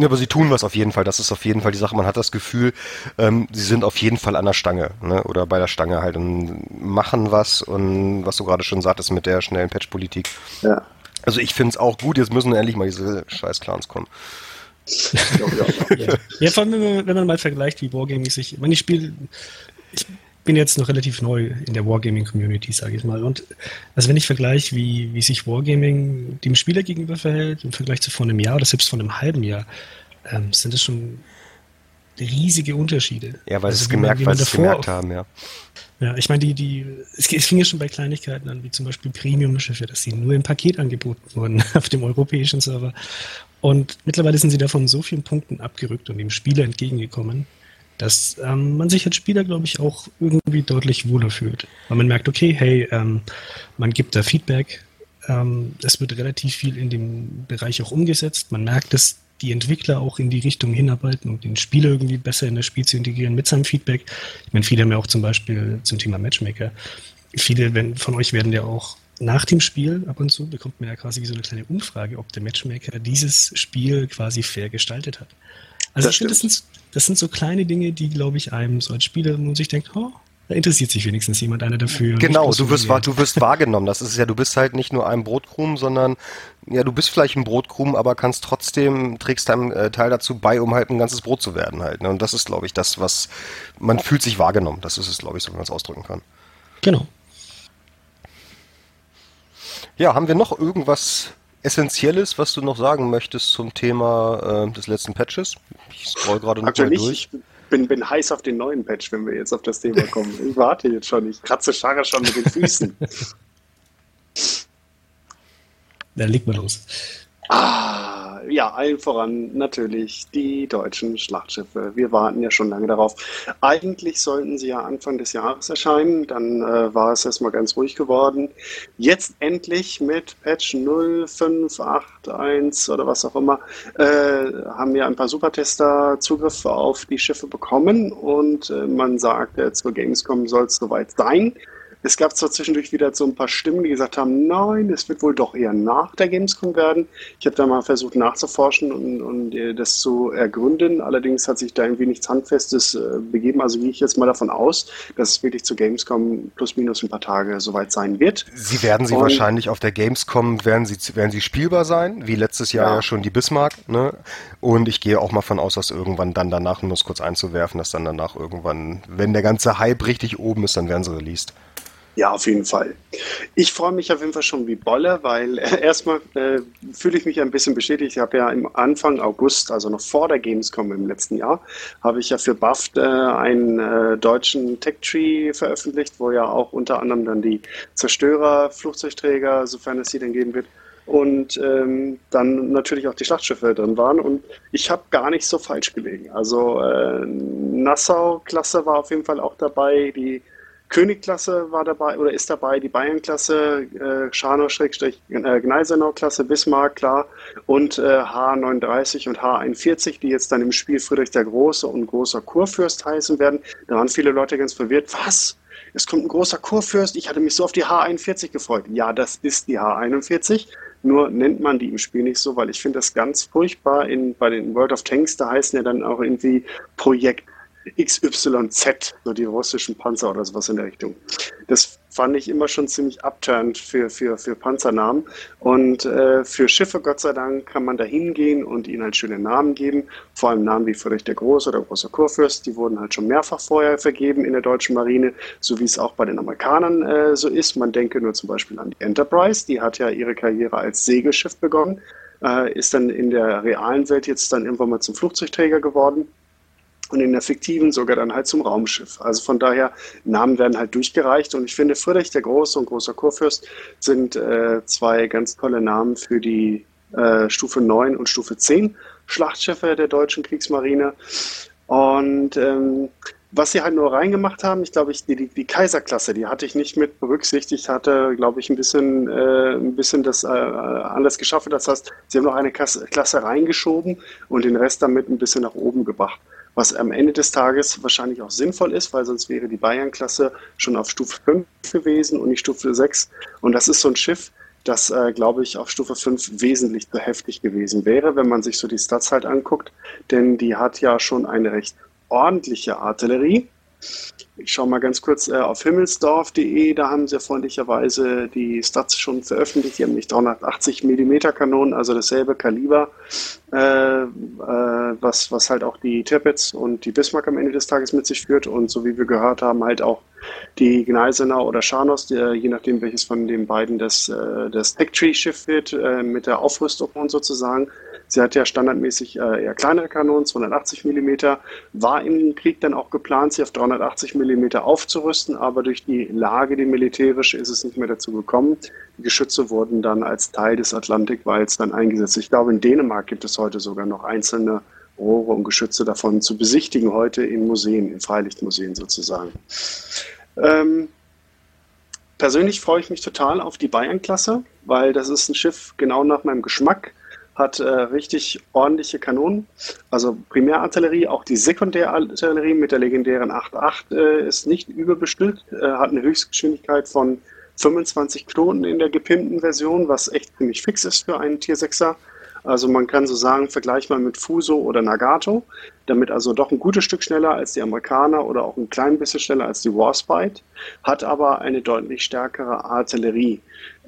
Ja, aber sie tun was auf jeden Fall. Das ist auf jeden Fall die Sache. Man hat das Gefühl, ähm, sie sind auf jeden Fall an der Stange ne? oder bei der Stange halt und machen was und was du gerade schon sagtest mit der schnellen Patch-Politik. Ja. Also ich finde es auch gut. Jetzt müssen endlich mal diese scheiß Clans kommen. [LAUGHS] ja. ja, vor allem, wenn man, wenn man mal vergleicht, wie Wargaming sich. Ich meine, ich spiele. Ich bin jetzt noch relativ neu in der Wargaming-Community, sage ich mal. Und also wenn ich vergleiche, wie, wie sich Wargaming dem Spieler gegenüber verhält, im Vergleich zu vor einem Jahr oder selbst vor einem halben Jahr, ähm, sind das schon riesige Unterschiede. Ja, weil also, sie es gemerkt, weil sie es gemerkt haben, ja. Ja, ich meine, die, die, es, es fing ja schon bei Kleinigkeiten an, wie zum Beispiel Premium-Schiffe, dass sie nur im Paket angeboten [LAUGHS] wurden auf dem europäischen Server. Und mittlerweile sind sie davon so vielen Punkten abgerückt und dem Spieler entgegengekommen, dass ähm, man sich als Spieler, glaube ich, auch irgendwie deutlich wohler fühlt. Weil man merkt, okay, hey, ähm, man gibt da Feedback, ähm, es wird relativ viel in dem Bereich auch umgesetzt. Man merkt, dass die Entwickler auch in die Richtung hinarbeiten, um den Spieler irgendwie besser in das Spiel zu integrieren mit seinem Feedback. Ich meine, viele haben ja auch zum Beispiel zum Thema Matchmaker. Viele wenn, von euch werden ja auch nach dem Spiel ab und zu bekommt man ja quasi so eine kleine Umfrage, ob der Matchmaker dieses Spiel quasi fair gestaltet hat. Also das ich finde, das sind, das sind so kleine Dinge, die, glaube ich, einem so als Spieler, wo man sich denkt, oh, da interessiert sich wenigstens jemand einer dafür. Genau, du wirst, du wirst wahrgenommen. Das ist ja, du bist halt nicht nur ein Brotkrumm, sondern ja, du bist vielleicht ein Brotkrumm, aber kannst trotzdem, trägst deinen äh, Teil dazu bei, um halt ein ganzes Brot zu werden halt. Ne? Und das ist, glaube ich, das, was man fühlt sich wahrgenommen. Das ist es, glaube ich, so wie man es ausdrücken kann. Genau. Ja, haben wir noch irgendwas Essentielles, was du noch sagen möchtest zum Thema äh, des letzten Patches? Ich scroll gerade noch mal durch. Ich bin, bin heiß auf den neuen Patch, wenn wir jetzt auf das Thema kommen. Ich warte jetzt schon. Ich kratze Scharre schon mit den Füßen. [LAUGHS] Dann leg mal los. Ah, ja, allen voran natürlich die deutschen Schlachtschiffe. Wir warten ja schon lange darauf. Eigentlich sollten sie ja Anfang des Jahres erscheinen, dann äh, war es erstmal ganz ruhig geworden. Jetzt endlich mit Patch 0581 oder was auch immer, äh, haben wir ein paar Supertester Zugriff auf die Schiffe bekommen und äh, man sagt, äh, zur Gamescom soll es soweit sein. Es gab zwar zwischendurch wieder so ein paar Stimmen, die gesagt haben, nein, es wird wohl doch eher nach der Gamescom werden. Ich habe da mal versucht nachzuforschen und, und äh, das zu ergründen. Allerdings hat sich da irgendwie nichts Handfestes äh, begeben. Also gehe ich jetzt mal davon aus, dass es wirklich zur Gamescom plus minus ein paar Tage soweit sein wird. Sie werden sie und, wahrscheinlich auf der Gamescom, werden sie, werden sie spielbar sein, wie letztes Jahr ja, ja schon die Bismarck. Ne? Und ich gehe auch mal von aus, dass irgendwann dann danach, um es kurz einzuwerfen, dass dann danach irgendwann, wenn der ganze Hype richtig oben ist, dann werden sie released. Ja, auf jeden Fall. Ich freue mich auf jeden Fall schon wie Bolle, weil äh, erstmal äh, fühle ich mich ein bisschen bestätigt. Ich habe ja im Anfang August, also noch vor der Gamescom im letzten Jahr, habe ich ja für BAFT äh, einen äh, deutschen Tech-Tree veröffentlicht, wo ja auch unter anderem dann die Zerstörer, Flugzeugträger, sofern es sie denn geben wird, und ähm, dann natürlich auch die Schlachtschiffe drin waren. Und ich habe gar nicht so falsch gelegen. Also äh, Nassau-Klasse war auf jeden Fall auch dabei, die Königklasse war dabei oder ist dabei, die Bayernklasse, äh, Scharnow-Gneisenau-Klasse, Bismarck, klar, und äh, H39 und H41, die jetzt dann im Spiel Friedrich der Große und großer Kurfürst heißen werden. Da waren viele Leute ganz verwirrt. Was? Es kommt ein großer Kurfürst. Ich hatte mich so auf die H41 gefreut. Ja, das ist die H41. Nur nennt man die im Spiel nicht so, weil ich finde das ganz furchtbar. In, bei den World of Tanks, da heißen ja dann auch irgendwie Projekt XYZ, so die russischen Panzer oder sowas in der Richtung. Das fand ich immer schon ziemlich upturned für, für, für Panzernamen. Und äh, für Schiffe, Gott sei Dank, kann man da hingehen und ihnen halt schöne Namen geben. Vor allem Namen wie Friedrich der Große oder Großer Kurfürst, die wurden halt schon mehrfach vorher vergeben in der deutschen Marine, so wie es auch bei den Amerikanern äh, so ist. Man denke nur zum Beispiel an die Enterprise, die hat ja ihre Karriere als Segelschiff begonnen, äh, ist dann in der realen Welt jetzt dann irgendwann mal zum Flugzeugträger geworden und in der fiktiven sogar dann halt zum Raumschiff. Also von daher, Namen werden halt durchgereicht und ich finde, Friedrich der Große und Großer Kurfürst sind äh, zwei ganz tolle Namen für die äh, Stufe 9 und Stufe 10 Schlachtschiffe der deutschen Kriegsmarine. Und ähm, was sie halt nur reingemacht haben, ich glaube, ich, die, die, Kaiserklasse, die hatte ich nicht mit berücksichtigt, hatte, glaube ich, ein bisschen, äh, ein bisschen das äh, anders geschaffen. Das heißt, sie haben noch eine Klasse, Klasse reingeschoben und den Rest damit ein bisschen nach oben gebracht was am Ende des Tages wahrscheinlich auch sinnvoll ist, weil sonst wäre die Bayern-Klasse schon auf Stufe 5 gewesen und nicht Stufe 6. Und das ist so ein Schiff, das, äh, glaube ich, auf Stufe 5 wesentlich zu heftig gewesen wäre, wenn man sich so die Stats halt anguckt. Denn die hat ja schon eine recht ordentliche Artillerie. Ich schaue mal ganz kurz äh, auf himmelsdorf.de, da haben sie freundlicherweise die Stats schon veröffentlicht. Die haben nicht 380 mm Kanonen, also dasselbe Kaliber, äh, äh, was, was halt auch die Tirpitz und die Bismarck am Ende des Tages mit sich führt. Und so wie wir gehört haben, halt auch die Gneisenau oder Scharnos, die, je nachdem welches von den beiden das, äh, das Tech-Tree-Schiff wird, äh, mit der Aufrüstung und sozusagen. Sie hat ja standardmäßig äh, eher kleinere Kanonen, 280 mm, war im Krieg dann auch geplant, sie auf 380 mm aufzurüsten, aber durch die Lage, die militärische, ist es nicht mehr dazu gekommen. Die Geschütze wurden dann als Teil des Atlantikwalls dann eingesetzt. Ich glaube, in Dänemark gibt es heute sogar noch einzelne Rohre und Geschütze davon zu besichtigen, heute in Museen, in Freilichtmuseen sozusagen. Ähm, persönlich freue ich mich total auf die Bayern-Klasse, weil das ist ein Schiff genau nach meinem Geschmack hat äh, richtig ordentliche Kanonen, also Primärartillerie, auch die Sekundärartillerie mit der legendären 8.8 äh, ist nicht überbestückt, äh, hat eine Höchstgeschwindigkeit von 25 Knoten in der gepimpten Version, was echt ziemlich fix ist für einen Tier 6er. Also man kann so sagen, vergleich mal mit Fuso oder Nagato, damit also doch ein gutes Stück schneller als die Amerikaner oder auch ein klein bisschen schneller als die Warspite, hat aber eine deutlich stärkere Artillerie.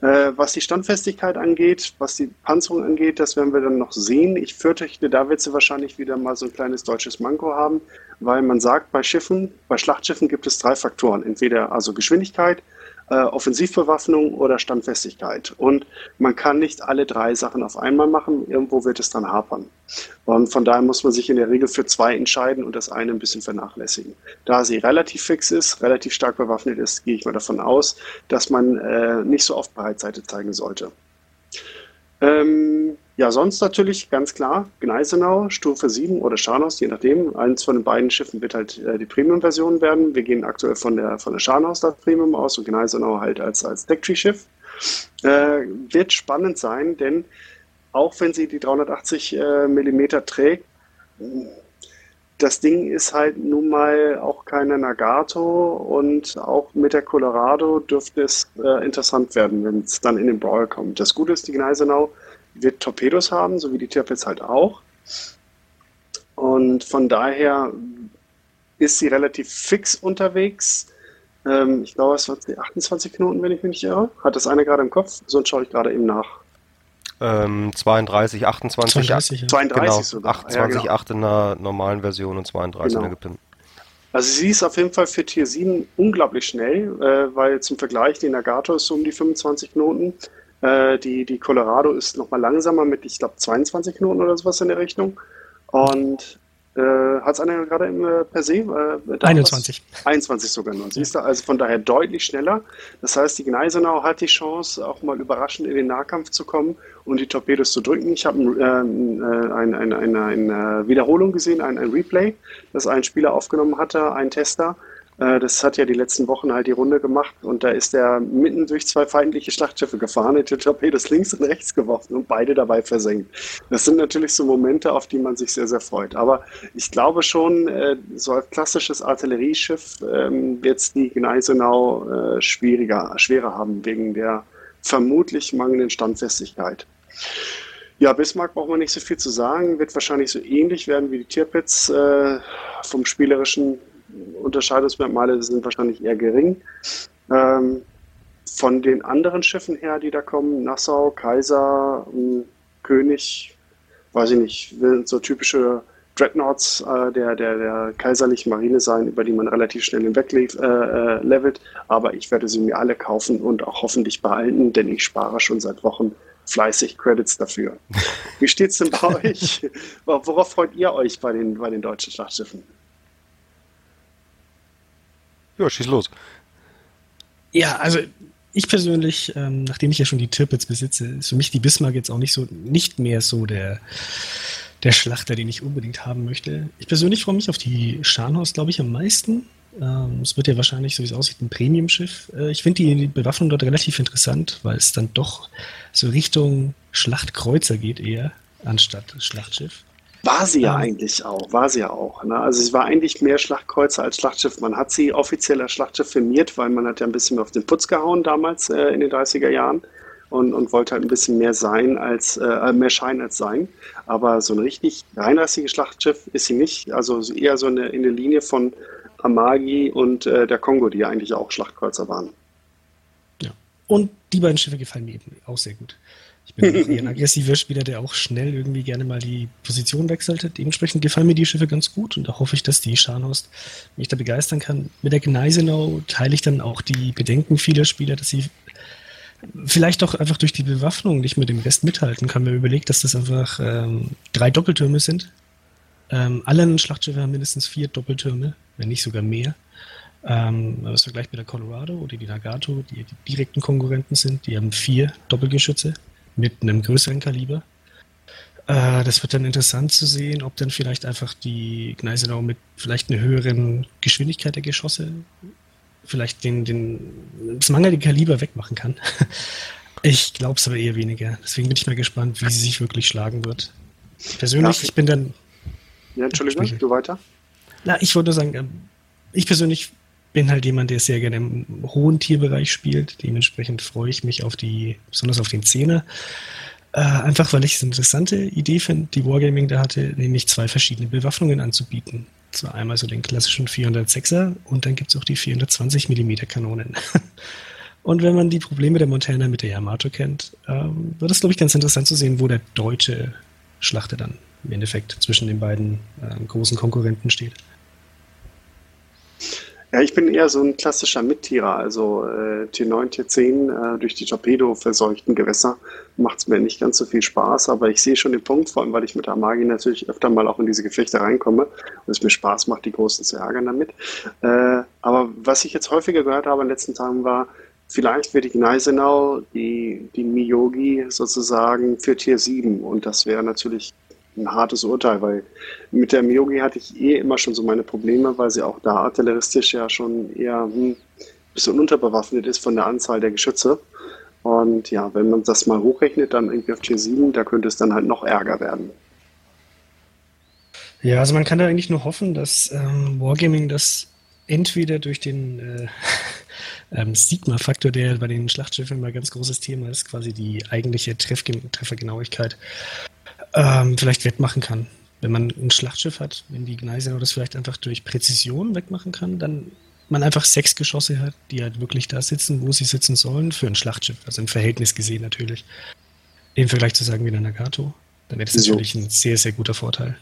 Äh, was die Standfestigkeit angeht, was die Panzerung angeht, das werden wir dann noch sehen. Ich fürchte, da wird sie wahrscheinlich wieder mal so ein kleines deutsches Manko haben, weil man sagt, bei Schiffen, bei Schlachtschiffen gibt es drei Faktoren. Entweder also Geschwindigkeit, äh, Offensivbewaffnung oder Standfestigkeit. Und man kann nicht alle drei Sachen auf einmal machen. Irgendwo wird es dann hapern. Und von daher muss man sich in der Regel für zwei entscheiden und das eine ein bisschen vernachlässigen. Da sie relativ fix ist, relativ stark bewaffnet ist, gehe ich mal davon aus, dass man äh, nicht so oft Bereitseite zeigen sollte. Ähm, ja, sonst natürlich ganz klar Gneisenau, Stufe 7 oder Scharnhaus, je nachdem. Eins von den beiden Schiffen wird halt äh, die Premium-Version werden. Wir gehen aktuell von der, von der Scharnhaus das Premium aus und Gneisenau halt als, als Decktree-Schiff. Äh, wird spannend sein, denn auch wenn sie die 380 äh, mm trägt, das Ding ist halt nun mal auch keine Nagato und auch mit der Colorado dürfte es äh, interessant werden, wenn es dann in den Brawl kommt. Das Gute ist, die Gneisenau wird Torpedos haben, so wie die Tirpitz halt auch. Und von daher ist sie relativ fix unterwegs. Ähm, ich glaube, es waren 28 Knoten, wenn ich mich nicht irre. Hat das eine gerade im Kopf? Sonst schaue ich gerade eben nach. Ähm, 32, 28, 32, ja. 32 genau, sogar. 28, Ja, genau. 8 in der normalen Version und 32 in Genau. der gepimpten. Also sie ist auf jeden Fall für Tier 7 unglaublich schnell, äh, weil zum Vergleich die Nagato ist so um die 25 Knoten. Äh, die, die Colorado ist nochmal langsamer mit, ich glaube, 22 Knoten oder sowas in der Richtung. Und äh, hat es einer gerade im äh, per se? Äh, da 21. was? 21 sogar nur. Siehst du, also von daher deutlich schneller. Das heißt, die Gneisenau hat die Chance, auch mal überraschend in den Nahkampf zu kommen und die Torpedos zu drücken. Ich habe äh, ein, ein, eine, eine Wiederholung gesehen, ein, ein Replay, das ein Spieler aufgenommen hatte, ein Tester. Äh, Das hat ja die letzten Wochen halt die Runde gemacht und da ist er mitten durch zwei feindliche Schlachtschiffe gefahren, hat die Torpedos links und rechts geworfen und beide dabei versenkt. Das sind natürlich so Momente, auf die man sich sehr, sehr freut. Aber ich glaube schon, äh, so als klassisches Artillerieschiff ähm, wird es die Gneisenau äh, schwieriger, schwerer haben wegen der vermutlich mangelnden Standfestigkeit. Ja, Bismarck braucht man nicht so viel zu sagen, wird wahrscheinlich so ähnlich werden wie die Tirpitz äh, vom spielerischen Unterscheidungsmerkmale sind wahrscheinlich eher gering. Ähm, von den anderen Schiffen her, die da kommen, Nassau, Kaiser, ähm, König, weiß ich nicht, so typische Dreadnoughts äh, der, der, der kaiserlichen Marine sein, über die man relativ schnell hinweglevelt. Äh, äh aber ich werde sie mir alle kaufen und auch hoffentlich behalten, denn ich spare schon seit Wochen fleißig Credits dafür. [LAUGHS] Wie steht's denn bei euch? Worauf freut ihr euch bei den, bei den deutschen Schlachtschiffen? Ja, schieß los. Ja, also ich persönlich, ähm, nachdem ich ja schon die Tirpitz besitze, ist für mich die Bismarck jetzt auch nicht so, nicht mehr so der, der Schlachter, den ich unbedingt haben möchte. Ich persönlich freue mich auf die Scharnhorst, glaube ich, am meisten. Ähm, es wird ja wahrscheinlich, so wie es aussieht, ein Premium-Schiff. Äh, ich finde die Bewaffnung dort relativ interessant, weil es dann doch so Richtung Schlachtkreuzer geht eher, anstatt Schlachtschiff. War sie ja, ja eigentlich auch, war sie ja auch. Ne? Also es war eigentlich mehr Schlachtkreuzer als Schlachtschiff. Man hat sie offiziell als Schlachtschiff firmiert, weil man hat ja ein bisschen mehr auf den Putz gehauen damals äh, in den 30er Jahren und, und wollte halt ein bisschen mehr sein als äh, mehr Schein als sein. Aber so ein richtig reinrassiges Schlachtschiff ist sie nicht. Also eher so eine, in der Linie von Amagi und äh, der Kongo, die ja eigentlich auch Schlachtkreuzer waren. Ja. Und die beiden Schiffe gefallen mir eben auch sehr gut. Ich bin eher ein [LAUGHS] aggressiver Spieler, der auch schnell irgendwie gerne mal die Position wechselte. Dementsprechend gefallen mir die Schiffe ganz gut und da hoffe ich, dass die Scharnhorst mich da begeistern kann. Mit der Gneisenau teile ich dann auch die Bedenken vieler Spieler, dass sie vielleicht auch einfach durch die Bewaffnung nicht mit dem Rest mithalten kann. Wenn man überlegt, dass das einfach ähm, drei Doppeltürme sind. Ähm, alle Schlachtschiffe haben mindestens vier Doppeltürme, wenn nicht sogar mehr. Ähm, man es vergleicht mit der Colorado oder die Nagato, die die direkten Konkurrenten sind, die haben vier Doppelgeschütze mit einem größeren Kaliber. Äh, das wird dann interessant zu sehen, ob dann vielleicht einfach die Gneisenau mit vielleicht einer höheren Geschwindigkeit der Geschosse vielleicht den, den, das mangelnde Kaliber wegmachen kann. [LAUGHS] Ich glaube es aber eher weniger. Deswegen bin ich mal gespannt, wie sie sich wirklich schlagen wird. Persönlich, ja, ich bin dann. Ja, Entschuldigung, du weiter? Na, ich wollte nur sagen, ähm, ich persönlich bin halt jemand, der sehr gerne im hohen Tierbereich spielt. Dementsprechend freue ich mich auf die, besonders auf den Zehner. Äh, einfach weil ich es eine interessante Idee finde, die Wargaming da hatte, nämlich zwei verschiedene Bewaffnungen anzubieten. Zwar einmal so den klassischen 406er und dann gibt es auch die 420 mm Kanonen. [LAUGHS] und wenn man die Probleme der Montana mit der Yamato kennt, ähm, wird es, glaube ich, ganz interessant zu sehen, wo der deutsche Schlachter dann im Endeffekt zwischen den beiden äh, großen Konkurrenten steht. Ja, ich bin eher so ein klassischer Mittierer, also äh, T9, T10 äh, durch die Torpedo verseuchten Gewässer macht es mir nicht ganz so viel Spaß, aber ich sehe schon den Punkt, vor allem weil ich mit Amagi natürlich öfter mal auch in diese Gefechte reinkomme und es mir Spaß macht, die Großen zu ärgern damit. Äh, aber was ich jetzt häufiger gehört habe in den letzten Tagen war, vielleicht wird die Gneisenau, die, die Miyogi sozusagen für Tier 7 und das wäre natürlich ein hartes Urteil, weil mit der Miyogi hatte ich eh immer schon so meine Probleme, weil sie auch da artilleristisch ja schon eher hm, ein bisschen unterbewaffnet ist von der Anzahl der Geschütze. Und ja, wenn man das mal hochrechnet, dann irgendwie auf Tier 7, da könnte es dann halt noch ärger werden. Ja, also man kann da eigentlich nur hoffen, dass ähm, Wargaming das entweder durch den äh, [LAUGHS] ähm, Sigma-Faktor, der bei den Schlachtschiffen immer ganz großes Thema ist, quasi die eigentliche Treff Treffergenauigkeit, ähm, vielleicht wettmachen kann. Wenn man ein Schlachtschiff hat, wenn die Gneisenau das vielleicht einfach durch Präzision wegmachen kann, dann man einfach sechs Geschosse hat, die halt wirklich da sitzen, wo sie sitzen sollen, für ein Schlachtschiff, also im Verhältnis gesehen natürlich. Im Vergleich zu sagen wie der Nagato, dann wäre das so. natürlich ein sehr, sehr guter Vorteil.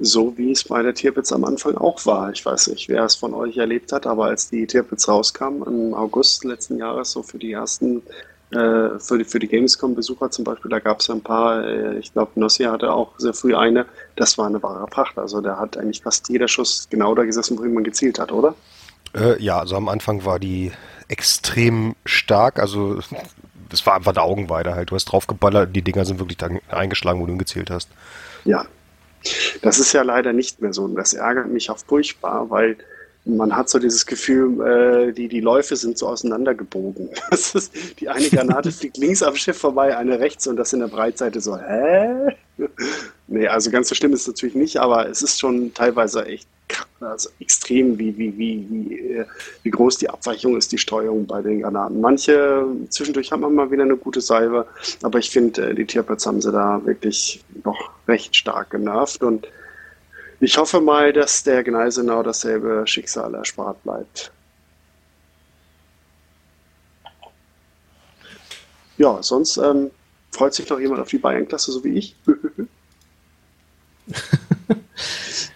So wie es bei der Tierpitz am Anfang auch war. Ich weiß nicht, wer es von euch erlebt hat, aber als die Tierpitz rauskam im August letzten Jahres, so für die ersten äh, für die, für die Gamescom-Besucher zum Beispiel, da gab es ja ein paar, äh, ich glaube, Nossi hatte auch sehr früh eine, das war eine wahre Pracht. Also der hat eigentlich fast jeder Schuss genau da gesessen, wohin man gezielt hat, oder? Äh, ja, also am Anfang war die extrem stark, also das war einfach eine Augenweide halt. Du hast draufgeballert und die Dinger sind wirklich da eingeschlagen, wo du gezielt hast. Ja, das ist ja leider nicht mehr so und das ärgert mich auch furchtbar, weil man hat so dieses Gefühl, äh, die, die Läufe sind so auseinandergebogen. [LAUGHS] Das ist, die eine Granate [LAUGHS] fliegt links am Schiff vorbei, eine rechts und das in der Breitseite so, hä? [LAUGHS] nee, also ganz so schlimm ist es natürlich nicht, aber es ist schon teilweise echt also extrem, wie, wie, wie, wie, äh, wie groß die Abweichung ist, die Steuerung bei den Granaten. Manche, zwischendurch haben wir mal wieder eine gute Salve, aber ich finde, äh, die Tierpets haben sie da wirklich noch recht stark genervt und Ich hoffe mal, dass der Gneisenau dasselbe Schicksal erspart bleibt. Ja, sonst ähm, freut sich noch jemand auf die Bayern-Klasse, so wie ich. [LAUGHS]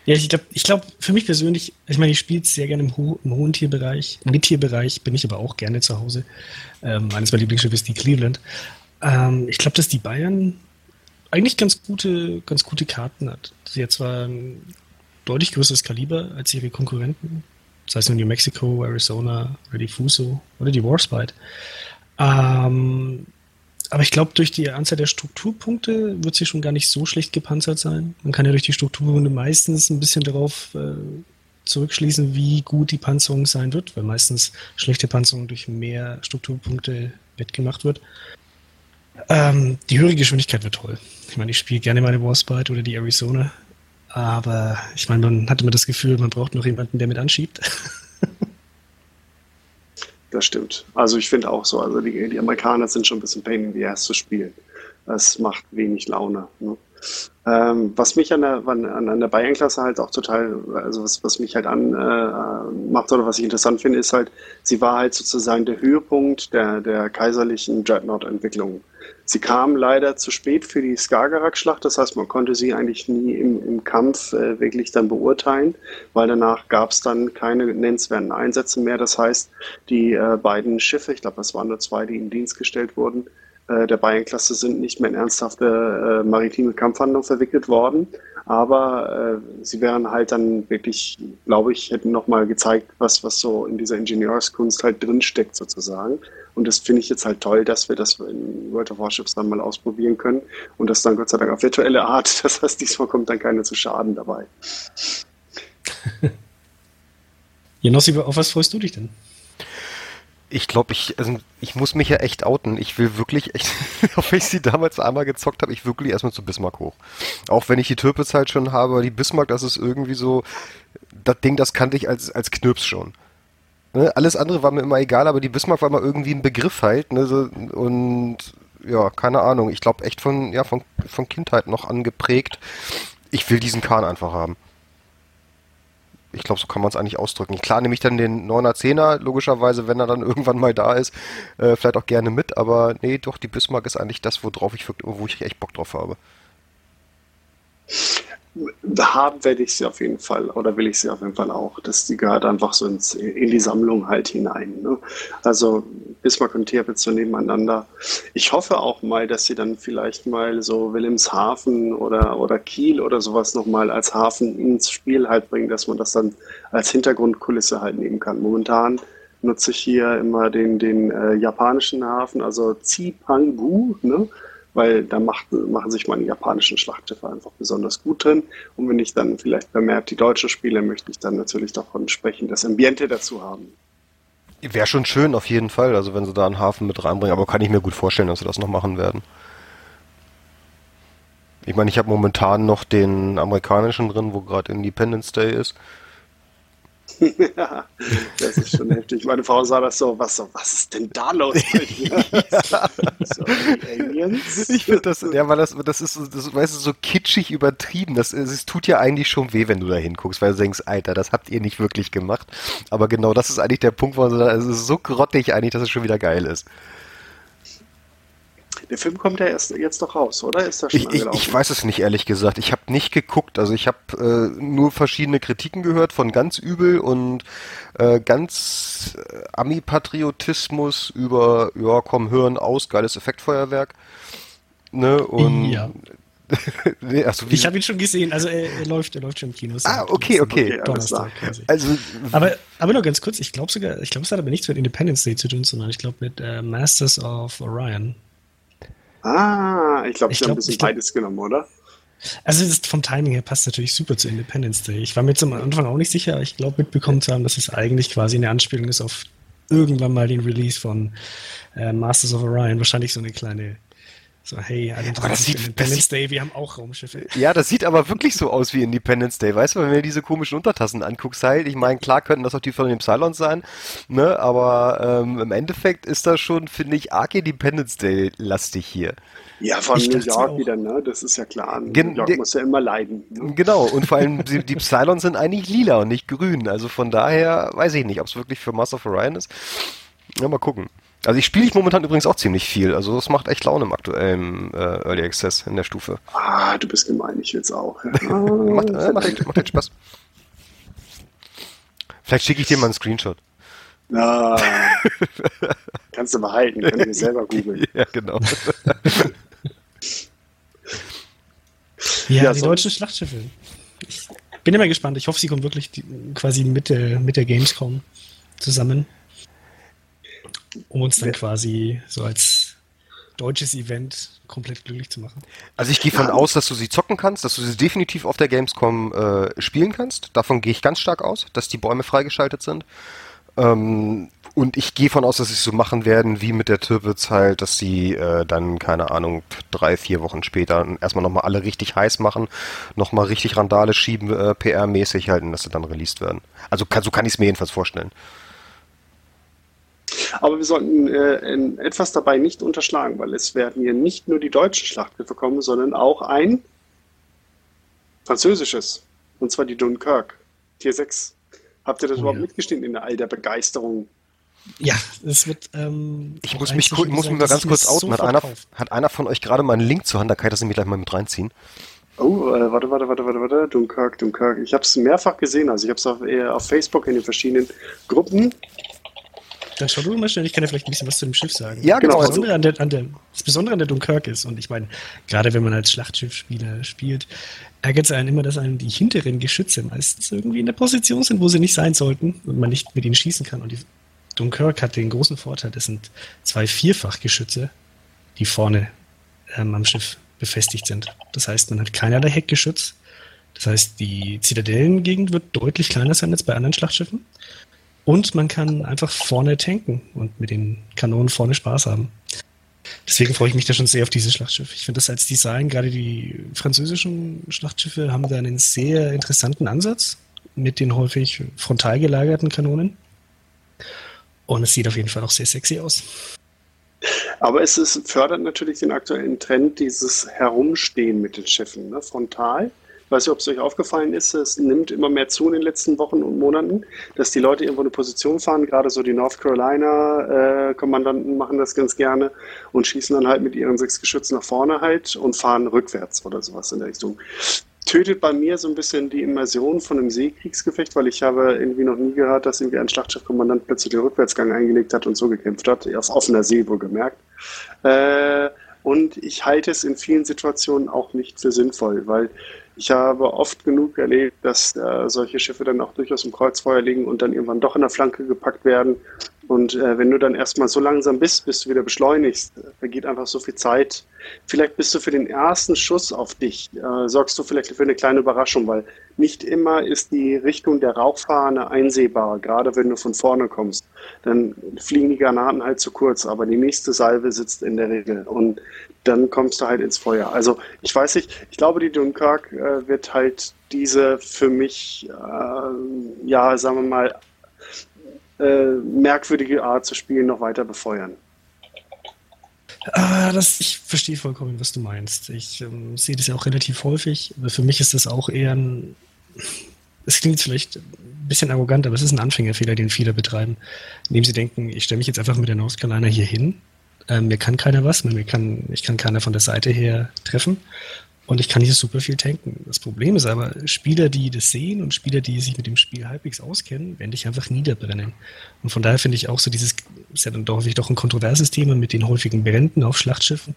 ja, ich glaube, ich glaub, für mich persönlich, ich meine, ich spiele sehr gerne im, Ho im hohen Tierbereich. Im Mittierbereich bin ich aber auch gerne zu Hause. Ähm, eines meiner Lieblingsschiffe ist die Cleveland. Ähm, ich glaube, dass die Bayern eigentlich ganz gute, ganz gute Karten hat. Sie hat zwar ein deutlich größeres Kaliber als ihre Konkurrenten, sei es nur New Mexico, Arizona oder die Fuso oder die Warspite. Ähm, aber ich glaube, durch die Anzahl der Strukturpunkte wird sie schon gar nicht so schlecht gepanzert sein. Man kann ja durch die Strukturpunkte meistens ein bisschen darauf äh, zurückschließen, wie gut die Panzerung sein wird, weil meistens schlechte Panzerung durch mehr Strukturpunkte wettgemacht wird. Ähm, die höhere Geschwindigkeit wird toll. Ich meine, ich spiele gerne meine Warspite oder die Arizona, aber ich meine, man hatte immer das Gefühl, man braucht noch jemanden, der mit anschiebt. [LAUGHS] Das stimmt. Also ich finde auch so, also die, die, Amerikaner sind schon ein bisschen pain in the ass zu spielen. Das macht wenig Laune. Ne? Ähm, was mich an der, an, an der Bayern-Klasse halt auch total, also was, was mich halt an äh, oder was ich interessant finde, ist halt, sie war halt sozusagen der Höhepunkt der, der kaiserlichen Dreadnought-Entwicklung. Sie kam leider zu spät für die Skagerrak-Schlacht, das heißt, man konnte sie eigentlich nie im, im Kampf äh, wirklich dann beurteilen, weil danach gab es dann keine nennenswerten Einsätze mehr. Das heißt, die äh, beiden Schiffe, ich glaube, es waren nur zwei, die in Dienst gestellt wurden, äh, der Bayern-Klasse sind nicht mehr in ernsthafte äh, maritime Kampfhandlungen verwickelt worden. Aber äh, sie wären halt dann wirklich, glaube ich, hätten nochmal gezeigt, was, was so in dieser Ingenieurskunst halt drinsteckt sozusagen. Und das finde ich jetzt halt toll, dass wir das in World of Warships dann mal ausprobieren können. Und das dann Gott sei Dank auf virtuelle Art. [LAUGHS] Das heißt, diesmal kommt dann keiner zu Schaden dabei. [LAUGHS] Janossi, auf was freust du dich denn? Ich glaube, ich, also ich muss mich ja echt outen. Ich will wirklich echt, [LAUGHS] auch wenn ich sie damals einmal gezockt habe, ich wirklich erstmal zu Bismarck hoch. Auch wenn ich die Türpitz halt schon habe, die Bismarck, das ist irgendwie so, das Ding, das kannte ich als, als Knirps schon. Ne? Alles andere war mir immer egal, aber die Bismarck war mal irgendwie ein Begriff halt. Ne? So, und ja, keine Ahnung. Ich glaube echt von, ja, von, von Kindheit noch angeprägt. Ich will diesen Kahn einfach haben. Ich glaube, so kann man es eigentlich ausdrücken. Klar nehme ich dann den 9er, 10er, logischerweise, wenn er dann [LAUGHS] irgendwann mal da ist, äh, vielleicht auch gerne mit, aber nee, doch, die Bismarck ist eigentlich das, worauf ich, wo ich echt Bock drauf habe haben werde ich sie auf jeden Fall oder will ich sie auf jeden Fall auch. Das, die gehört einfach so ins, in die Sammlung halt hinein. Ne? Also Bismarck und Tierpitz so nebeneinander. Ich hoffe auch mal, dass sie dann vielleicht mal so Wilhelmshaven oder, oder Kiel oder sowas nochmal als Hafen ins Spiel halt bringen, dass man das dann als Hintergrundkulisse halt nehmen kann. Momentan nutze ich hier immer den, den äh, japanischen Hafen, also Zipangu, ne? Weil da macht, machen sich meine japanischen Schlachtschiffe einfach besonders gut drin. Und wenn ich dann vielleicht vermehrt die deutsche spiele, möchte ich dann natürlich davon sprechen, das Ambiente dazu haben. Wäre schon schön, auf jeden Fall, also wenn sie da einen Hafen mit reinbringen, aber kann ich mir gut vorstellen, dass sie das noch machen werden. Ich meine, ich habe momentan noch den amerikanischen drin, wo gerade Independence Day ist. [LAUGHS] ja, das ist schon heftig. Meine Frau sah das so, was, so, was ist denn da los bei dir? [LAUGHS] [LAUGHS] so, Aliens? Ich finde das, ja, weil das, das ist, das, weißt du, so kitschig übertrieben. Das, es tut ja eigentlich schon weh, wenn du da hinguckst, weil du denkst, Alter, das habt ihr nicht wirklich gemacht. Aber genau das ist eigentlich der Punkt, wo man sagt, es ist so grottig eigentlich, dass es schon wieder geil ist. Der Film kommt ja erst jetzt doch raus, oder? Ist das schon ich, ich, ich weiß es nicht, ehrlich gesagt. Ich habe nicht geguckt. Also ich habe äh, nur verschiedene Kritiken gehört von ganz übel und äh, ganz äh, Ami-Patriotismus über, ja, komm, hören aus, geiles Effektfeuerwerk. Ne? Und ja. [LAUGHS] nee, also ich habe ihn schon gesehen, also er, er, läuft, er läuft schon im Kino. Ah, okay, okay. okay Donnerstag quasi. Also, aber, aber nur ganz kurz, ich glaube sogar, ich glaube, es hat aber nichts mit Independence Day zu tun, sondern ich glaube mit äh, Masters of Orion. Ah, ich glaube, sie haben ein bisschen beides genommen, oder? Also vom Timing her passt natürlich super zu Independence Day. Ich war mir jetzt am Anfang auch nicht sicher, aber ich glaube mitbekommen zu haben, dass es eigentlich quasi eine Anspielung ist auf irgendwann mal den Release von äh, Masters of Orion. Wahrscheinlich so eine kleine So, hey, aber das sieht, Independence das Day, wir haben auch Raumschiffe. Ja, das sieht aber wirklich so aus wie Independence Day. Weißt du, wenn du dir diese komischen Untertassen anguckst, halt, ich meine, klar könnten das auch die von den Cylons sein, ne, aber ähm, im Endeffekt ist das schon, finde ich, arg Independence Day lastig hier. Ja, von Ich New York auch. wieder, ne? Das ist ja klar. New Gen- York muss ja immer leiden. Ne? Genau, und vor allem die, die Cylons sind eigentlich lila und nicht grün. Also von daher weiß ich nicht, ob es wirklich für Master of Orion ist. Ja, mal gucken. Also ich spiele ich momentan übrigens auch ziemlich viel. Also das macht echt Laune im aktuellen äh, Early Access in der Stufe. Ah, du bist gemein, ich will's auch. [LAUGHS] Ah, Macht, äh, macht, verdammt. macht echt Spaß. Vielleicht schicke ich dir mal einen Screenshot. Ah, [LAUGHS] kannst du behalten, kann ich mir selber googeln. [LAUGHS] Ja, genau. Ja, Ja, die so- deutschen Schlachtschiffe. Ich bin immer gespannt. Ich hoffe, sie kommen wirklich die, quasi mit der, mit der Gamescom zusammen. Um uns dann Ja. quasi so als deutsches Event komplett glücklich zu machen. Also ich gehe von aus, dass du sie zocken kannst, dass du sie definitiv auf der Gamescom äh, spielen kannst. Davon gehe ich ganz stark aus, dass die Bäume freigeschaltet sind. Ähm, und ich gehe von aus, dass sie es so machen werden, wie mit der Tirpitz halt, dass sie äh, dann, keine Ahnung, drei, vier Wochen später erstmal nochmal alle richtig heiß machen, nochmal richtig Randale schieben, äh, PR-mäßig halten, dass sie dann released werden. Also kann, so kann ich es mir jedenfalls vorstellen. Aber wir sollten äh, in etwas dabei nicht unterschlagen, weil es werden hier nicht nur die deutschen Schlachtschiffe kommen, sondern auch ein französisches. Und zwar die Dunkirk, Tier 6. Habt ihr das Oh überhaupt ja. mitgestimmt in all der Begeisterung? Ja, es wird. Ähm, Ich muss mich, schon ku- muss gesagt, mich mal das ganz mir kurz outen. Hat sofort einer, hat einer von euch gerade mal einen Link zur Hand? Da kann ich das nämlich gleich mal mit reinziehen. Oh, äh, warte, warte, warte, warte, warte. Dunkirk, Dunkirk. Ich habe es mehrfach gesehen. Also ich habe es auf, äh, auf Facebook in den verschiedenen Gruppen. Dann schau du mal schnell, ich kann ja vielleicht ein bisschen was zu dem Schiff sagen. Ja, genau. Das Besondere an der, an der, das Besondere an der Dunkirk ist, und ich meine, gerade wenn man als Schlachtschiffspieler spielt, ärgert es einen immer, dass einem die hinteren Geschütze meistens irgendwie in der Position sind, wo sie nicht sein sollten und man nicht mit ihnen schießen kann. Und die Dunkirk hat den großen Vorteil, das sind zwei Vierfachgeschütze, die vorne ähm, am Schiff befestigt sind. Das heißt, man hat keinerlei Heckgeschütz. Das heißt, die Zitadellengegend wird deutlich kleiner sein als bei anderen Schlachtschiffen. Und man kann einfach vorne tanken und mit den Kanonen vorne Spaß haben. Deswegen freue ich mich da schon sehr auf dieses Schlachtschiff. Ich finde das als Design, gerade die französischen Schlachtschiffe haben da einen sehr interessanten Ansatz mit den häufig frontal gelagerten Kanonen. Und es sieht auf jeden Fall auch sehr sexy aus. Aber es ist, fördert natürlich den aktuellen Trend, dieses Herumstehen mit den Schiffen, ne? frontal. Weiß nicht, ob es euch aufgefallen ist, es nimmt immer mehr zu in den letzten Wochen und Monaten, dass die Leute irgendwo eine Position fahren, gerade so die North Carolina-Kommandanten machen das ganz gerne und schießen dann halt mit ihren sechs Geschützen nach vorne halt und fahren rückwärts oder sowas in der Richtung. Tötet bei mir so ein bisschen die Immersion von einem Seekriegsgefecht, weil ich habe irgendwie noch nie gehört, dass irgendwie ein Schlachtschiffkommandant plötzlich den Rückwärtsgang eingelegt hat und so gekämpft hat, auf offener See wohlgemerkt. Äh, und ich halte es in vielen Situationen auch nicht für sinnvoll, weil ich habe oft genug erlebt, dass äh, solche Schiffe dann auch durchaus im Kreuzfeuer liegen und dann irgendwann doch in der Flanke gepackt werden. Und äh, wenn du dann erstmal so langsam bist, bis du wieder beschleunigst, äh, vergeht einfach so viel Zeit. Vielleicht bist du für den ersten Schuss auf dich, äh, sorgst du vielleicht für eine kleine Überraschung, weil nicht immer ist die Richtung der Rauchfahne einsehbar, gerade wenn du von vorne kommst. Dann fliegen die Granaten halt zu kurz, aber die nächste Salve sitzt in der Regel und dann kommst du halt ins Feuer. Also ich weiß nicht, ich glaube, die Dunkirk äh, wird halt diese für mich, äh, ja, sagen wir mal, äh, merkwürdige Art zu spielen noch weiter befeuern. Ah, das, ich verstehe vollkommen, was du meinst. Ich ähm, sehe das ja auch relativ häufig, aber für mich ist das auch eher ein. Es klingt jetzt vielleicht ein bisschen arrogant, aber es ist ein Anfängerfehler, den viele betreiben, indem sie denken, ich stelle mich jetzt einfach mit der North Carolina hier hin. Ähm, mir kann keiner was, mir kann, ich kann keiner von der Seite her treffen und ich kann hier super viel tanken. Das Problem ist aber, Spieler, die das sehen und Spieler, die sich mit dem Spiel halbwegs auskennen, werden dich einfach niederbrennen. Und von daher finde ich auch so dieses, ist ja dann doch häufig doch ein kontroverses Thema mit den häufigen Bränden auf Schlachtschiffen.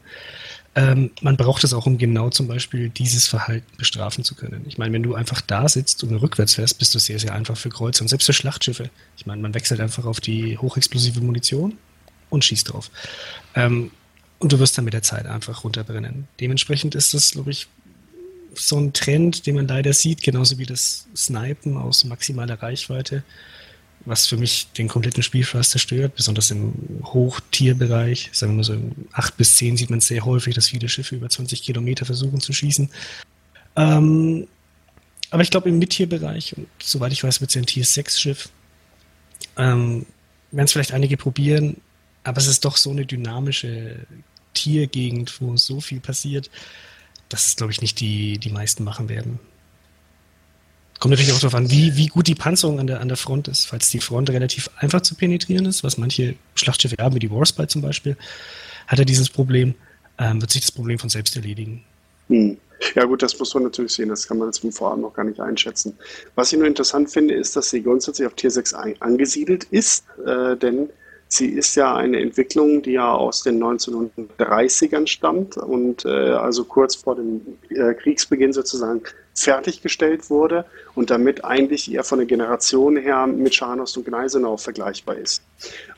Ähm, man braucht es auch, um genau zum Beispiel dieses Verhalten bestrafen zu können. Ich meine, wenn du einfach da sitzt und rückwärts fährst, bist du sehr, sehr einfach für Kreuzer und selbst für Schlachtschiffe. Ich meine, man wechselt einfach auf die hochexplosive Munition und schießt drauf. Ähm, und du wirst dann mit der Zeit einfach runterbrennen. Dementsprechend ist das, glaube ich, so ein Trend, den man leider sieht, genauso wie das Snipen aus maximaler Reichweite. was für mich den kompletten Spielspaß zerstört, besonders im Hochtierbereich. Sagen wir mal so im 8 bis 10 sieht man sehr häufig, dass viele Schiffe über 20 Kilometer versuchen zu schießen. Ähm, aber ich glaube im Mittierbereich, und soweit ich weiß, wird es ein Tier 6 Schiff, ähm, werden es vielleicht einige probieren, aber es ist doch so eine dynamische Tiergegend, wo so viel passiert, dass es, glaube ich, nicht die, die meisten machen werden. Kommt natürlich auch darauf an, wie, wie gut die Panzerung an der, an der Front ist. Falls die Front relativ einfach zu penetrieren ist, was manche Schlachtschiffe haben, wie die Warspite zum Beispiel, hat er dieses Problem, ähm, wird sich das Problem von selbst erledigen. Hm. Ja gut, das muss man natürlich sehen, das kann man jetzt vom Vorhaben noch gar nicht einschätzen. Was ich nur interessant finde, ist, dass sie grundsätzlich auf Tier 6 angesiedelt ist, äh, denn sie ist ja eine Entwicklung, die ja aus den 1930ern stammt und äh, also kurz vor dem äh, Kriegsbeginn sozusagen fertiggestellt wurde und damit eigentlich eher von der Generation her mit Scharnost und Gneisenau vergleichbar ist.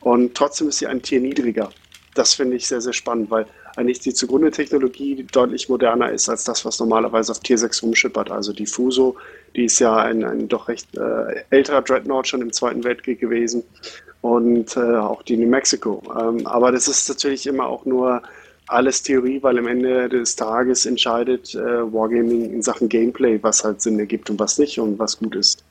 Und trotzdem ist sie ein Tier niedriger. Das finde ich sehr, sehr spannend, weil eigentlich die zugrunde Technologie deutlich moderner ist als das, was normalerweise auf Tier 6 rumschippert. Also die Fuso, die ist ja ein, ein doch recht äh, älterer Dreadnought schon im Zweiten Weltkrieg gewesen und äh, auch die New Mexico. Ähm, aber das ist natürlich immer auch nur alles Theorie, weil am Ende des Tages entscheidet äh, Wargaming in Sachen Gameplay, was halt Sinn ergibt und was nicht und was gut ist.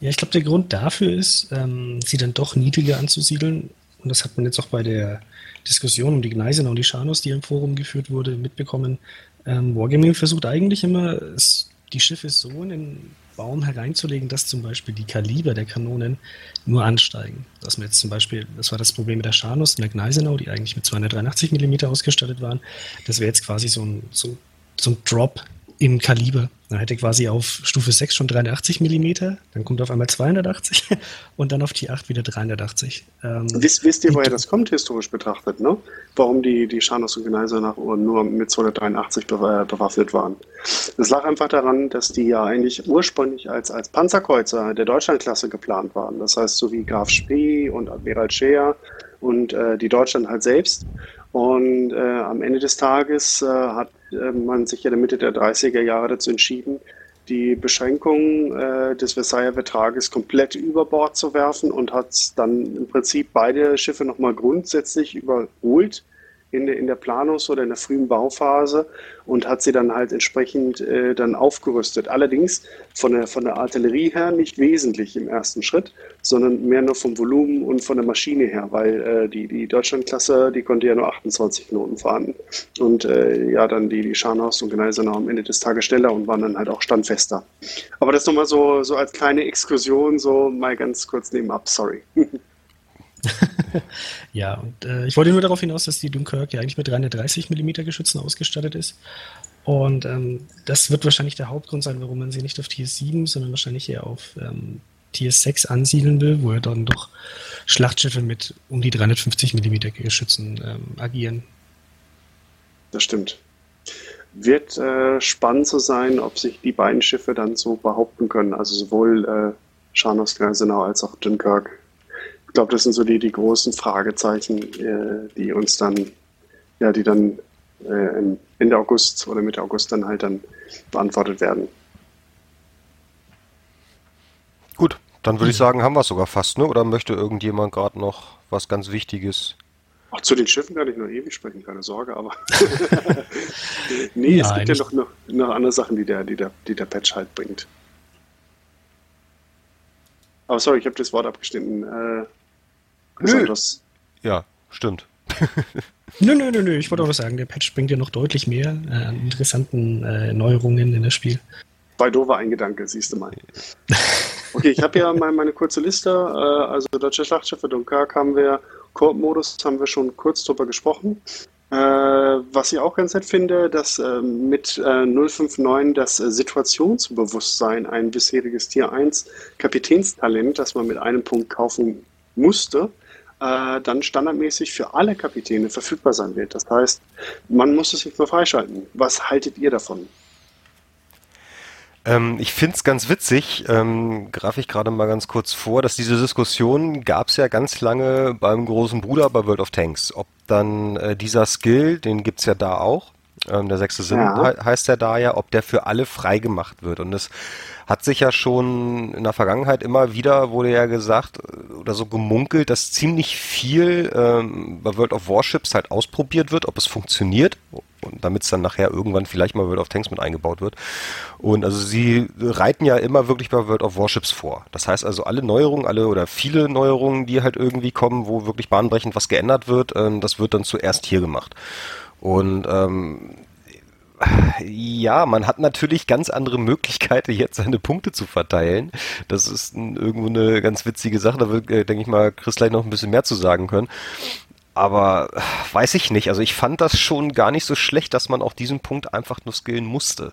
Ja, ich glaube, der Grund dafür ist, ähm, sie dann doch niedriger anzusiedeln. Und das hat man jetzt auch bei der Diskussion um die Gneisenau und die Scharnos, die im Forum geführt wurde, mitbekommen. Ähm, Wargaming versucht eigentlich immer, es, die Schiffe so in den Baum hereinzulegen, dass zum Beispiel die Kaliber der Kanonen nur ansteigen. Dass man jetzt zum Beispiel, das war das Problem mit der Scharnus und der Gneisenau, die eigentlich mit 283 mm ausgestattet waren. Das wäre jetzt quasi so ein, so, so ein Drop im Kaliber. Man hätte quasi auf Stufe 6 schon 380 mm, dann kommt auf einmal 280 [LAUGHS] und dann auf die 8 wieder 380. Ähm, wisst, wisst ihr, woher das kommt, historisch betrachtet, ne? Warum die, die Scharnos und Gneiser nach nur mit 283 bewaffnet waren? Das lag einfach daran, dass die ja eigentlich ursprünglich als, als Panzerkreuzer der Deutschlandklasse geplant waren. Das heißt, so wie Graf Spee und Admiral Scheer und äh, die Deutschland halt selbst. Und äh, am Ende des Tages äh, hat äh, man sich ja in der Mitte der 30er Jahre dazu entschieden, die Beschränkungen äh, des Versailler Vertrages komplett über Bord zu werfen und hat dann im Prinzip beide Schiffe nochmal grundsätzlich überholt in, in der Planungs- oder in der frühen Bauphase und hat sie dann halt entsprechend äh, dann aufgerüstet. Allerdings von der, von der Artillerie her nicht wesentlich im ersten Schritt, sondern mehr nur vom Volumen und von der Maschine her, weil äh, die, die Deutschlandklasse, die konnte ja nur 28 Knoten fahren. Und äh, ja, dann die, die Scharnhaus und Gneisenau am Ende des Tages schneller und waren dann halt auch standfester. Aber das nochmal so, so als kleine Exkursion, so mal ganz kurz nebenab, sorry. [LAUGHS] ja, und äh, ich wollte nur darauf hinaus, dass die Dunkirk ja eigentlich mit 330 mm Geschützen ausgestattet ist. Und ähm, das wird wahrscheinlich der Hauptgrund sein, warum man sie nicht auf Tier 7, sondern wahrscheinlich eher auf ähm, Tier 6 ansiedeln will, wo ja dann doch Schlachtschiffe mit um die 350 mm Geschützen ähm, agieren. Das stimmt. Wird äh, spannend zu sein, ob sich die beiden Schiffe dann so behaupten können. Also sowohl äh, Scharnos Greisenau als auch Dunkirk glaube, das sind so die, die großen Fragezeichen, äh, die uns dann, ja, die dann äh, Ende August oder Mitte August dann halt dann beantwortet werden. Gut, dann würde ich sagen, haben wir es sogar fast, ne? Oder möchte irgendjemand gerade noch was ganz Wichtiges? Ach, zu den Schiffen kann ich noch ewig sprechen, keine Sorge, aber [LAUGHS] nee, es gibt ja noch, noch, noch andere Sachen, die der, die, der, die der Patch halt bringt. Aber sorry, ich habe das Wort abgeschnitten. Äh, Nö. Ja, stimmt. [LAUGHS] nö, nö, nö, nö. Ich wollte auch was sagen, der Patch bringt ja noch deutlich mehr äh, an interessanten äh, Neuerungen in das Spiel. Bei doofer ein Gedanke, siehst du mal. [LAUGHS] Okay, ich habe ja meine kurze Liste. Äh, also Deutsche Schlachtschiffe, Dunkirk haben wir, Koop-Modus haben wir schon kurz drüber gesprochen. Äh, was ich auch ganz nett finde, dass äh, mit äh, 059 das Situationsbewusstsein ein bisheriges Tier 1 Kapitänstalent, das man mit einem Punkt kaufen musste, dann standardmäßig für alle Kapitäne verfügbar sein wird. Das heißt, man muss es nicht mehr freischalten. Was haltet ihr davon? Ähm, ich finde es ganz witzig, ähm, greife ich gerade mal ganz kurz vor, dass diese Diskussion gab es ja ganz lange beim großen Bruder bei World of Tanks. Ob dann äh, dieser Skill, den gibt es ja da auch, ähm, der sechste Sinn ja. he heißt er da ja, ob der für alle freigemacht wird. Und es hat sich ja schon in der Vergangenheit immer wieder, wurde ja gesagt äh, oder so gemunkelt, dass ziemlich viel ähm, bei World of Warships halt ausprobiert wird, ob es funktioniert und damit es dann nachher irgendwann vielleicht mal World of Tanks mit eingebaut wird. Und also sie reiten ja immer wirklich bei World of Warships vor. Das heißt also alle Neuerungen, alle oder viele Neuerungen, die halt irgendwie kommen, wo wirklich bahnbrechend was geändert wird, ähm, das wird dann zuerst hier gemacht. Und ähm, ja, man hat natürlich ganz andere Möglichkeiten, jetzt seine Punkte zu verteilen. Das ist ein, irgendwo eine ganz witzige Sache. Da wird, äh, denke ich mal, Chris gleich noch ein bisschen mehr zu sagen können. Aber äh, weiß ich nicht. Also ich fand das schon gar nicht so schlecht, dass man auf diesem Punkt einfach nur skillen musste.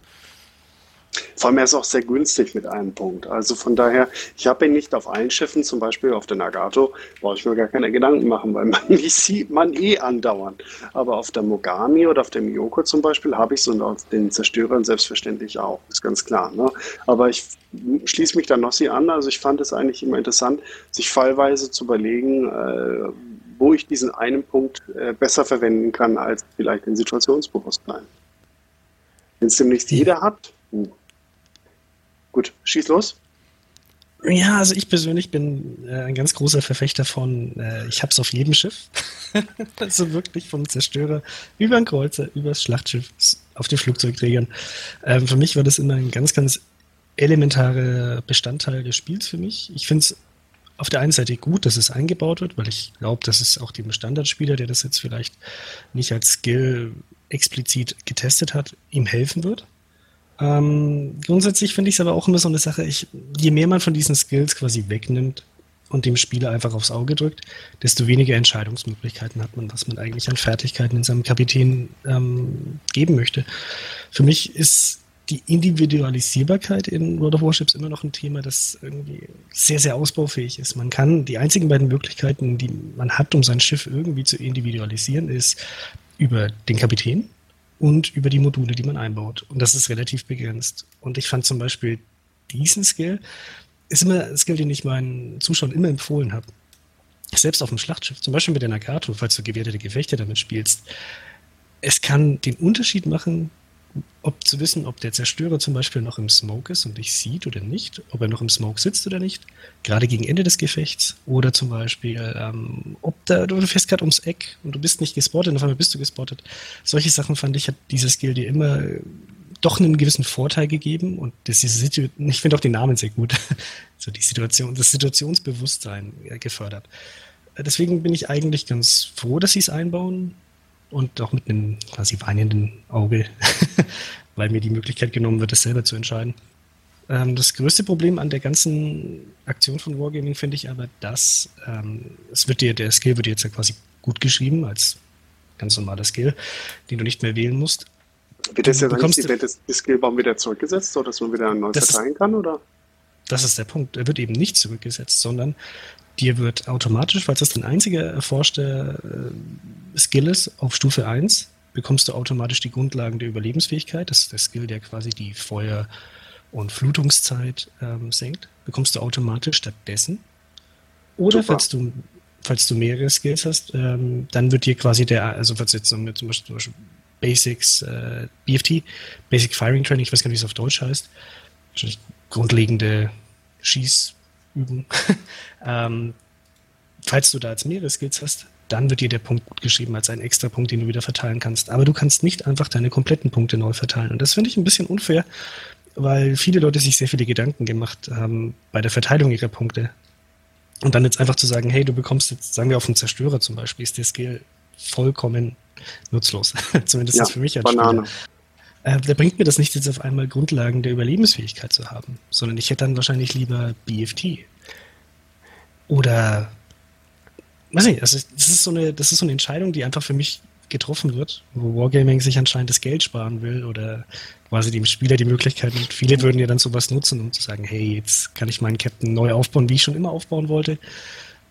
Vor allem er ist auch sehr günstig mit einem Punkt. Also von daher, ich habe ihn nicht auf allen Schiffen, zum Beispiel auf der Nagato, brauche ich mir gar keine Gedanken machen, weil man [LAUGHS] die sieht man eh andauernd. Aber auf der Mogami oder auf dem Miyoko zum Beispiel habe ich es und auf den Zerstörern selbstverständlich auch, ist ganz klar. Ne? Aber ich schließe mich da Nossi an. Also ich fand es eigentlich immer interessant, sich fallweise zu überlegen, äh, wo ich diesen einen Punkt äh, besser verwenden kann als vielleicht in Situationsbewusstsein. Wenn es demnächst jeder hat, uh, Gut, schieß los. Ja, also ich persönlich bin äh, ein ganz großer Verfechter von, äh, ich hab's auf jedem Schiff. [LAUGHS] also wirklich vom Zerstörer über den Kreuzer, über das Schlachtschiff, auf den Flugzeugträgern. Ähm, für mich war das immer ein ganz, ganz elementarer Bestandteil des Spiels für mich. Ich finde es auf der einen Seite gut, dass es eingebaut wird, weil ich glaube, dass es auch dem Standardspieler, der das jetzt vielleicht nicht als Skill explizit getestet hat, ihm helfen wird. Ähm, grundsätzlich finde ich es aber auch immer so eine Sache, ich, je mehr man von diesen Skills quasi wegnimmt und dem Spieler einfach aufs Auge drückt, desto weniger Entscheidungsmöglichkeiten hat man, was man eigentlich an Fertigkeiten in seinem Kapitän ähm, geben möchte. Für mich ist die Individualisierbarkeit in World of Warships immer noch ein Thema, das irgendwie sehr, sehr ausbaufähig ist. Man kann, die einzigen beiden Möglichkeiten, die man hat, um sein Schiff irgendwie zu individualisieren, ist über den Kapitän und über die Module, die man einbaut. Und das ist relativ begrenzt. Und ich fand zum Beispiel diesen Skill, ist immer ein Skill, den ich meinen Zuschauern immer empfohlen habe. Selbst auf dem Schlachtschiff, zum Beispiel mit der Nagato, falls du gewertete Gefechte damit spielst. Es kann den Unterschied machen, ob zu wissen, ob der Zerstörer zum Beispiel noch im Smoke ist und dich sieht oder nicht, ob er noch im Smoke sitzt oder nicht, gerade gegen Ende des Gefechts, oder zum Beispiel, ähm, ob da, du fährst gerade ums Eck und du bist nicht gespottet, und auf einmal bist du gespottet. Solche Sachen fand ich, hat dieser Skill dir immer doch einen gewissen Vorteil gegeben und das diese ich finde auch den Namen sehr gut, [LAUGHS] so die Situation, das Situationsbewusstsein gefördert. Deswegen bin ich eigentlich ganz froh, dass sie es einbauen und auch mit einem quasi weinenden Auge, [LAUGHS] weil mir die Möglichkeit genommen wird, es selber zu entscheiden. Ähm, das größte Problem an der ganzen Aktion von Wargaming finde ich aber, dass ähm, es wird dir, der Skill wird dir jetzt ja quasi gut geschrieben als ganz normaler Skill, den du nicht mehr wählen musst. Wird das ja dann nicht die, die Skillbaum wieder zurückgesetzt, sodass man wieder neu verteilen kann, oder? Das ist der Punkt. Er wird eben nicht zurückgesetzt, sondern Dir wird automatisch, falls das dein einziger erforschter äh, Skill ist, auf Stufe 1 bekommst du automatisch die Grundlagen der Überlebensfähigkeit. Das ist der Skill, der quasi die Feuer- und Flutungszeit ähm, senkt. Bekommst du automatisch stattdessen. Oder falls du, falls du mehrere Skills hast, ähm, dann wird dir quasi der, also falls jetzt zum Beispiel, zum Beispiel Basics, äh, BFT, Basic Firing Training, ich weiß gar nicht, wie es auf Deutsch heißt, grundlegende Schieß- üben. [LAUGHS] ähm, falls du da jetzt mehrere Skills hast, dann wird dir der Punkt gut geschrieben als ein extra Punkt, den du wieder verteilen kannst. Aber du kannst nicht einfach deine kompletten Punkte neu verteilen. Und das finde ich ein bisschen unfair, weil viele Leute sich sehr viele Gedanken gemacht haben bei der Verteilung ihrer Punkte. Und dann jetzt einfach zu sagen, hey, du bekommst jetzt, sagen wir auf einen Zerstörer zum Beispiel, ist der Skill vollkommen nutzlos. [LAUGHS] Zumindest ja, für mich als Banane. Spieler äh, da bringt mir das nicht jetzt auf einmal Grundlagen der Überlebensfähigkeit zu haben, sondern ich hätte dann wahrscheinlich lieber BFT. Oder, weiß nicht, also das ist so eine, das ist so eine Entscheidung, die einfach für mich getroffen wird, wo Wargaming sich anscheinend das Geld sparen will oder quasi dem Spieler die Möglichkeit und viele würden ja dann sowas nutzen, um zu sagen, hey, jetzt kann ich meinen Captain neu aufbauen, wie ich schon immer aufbauen wollte,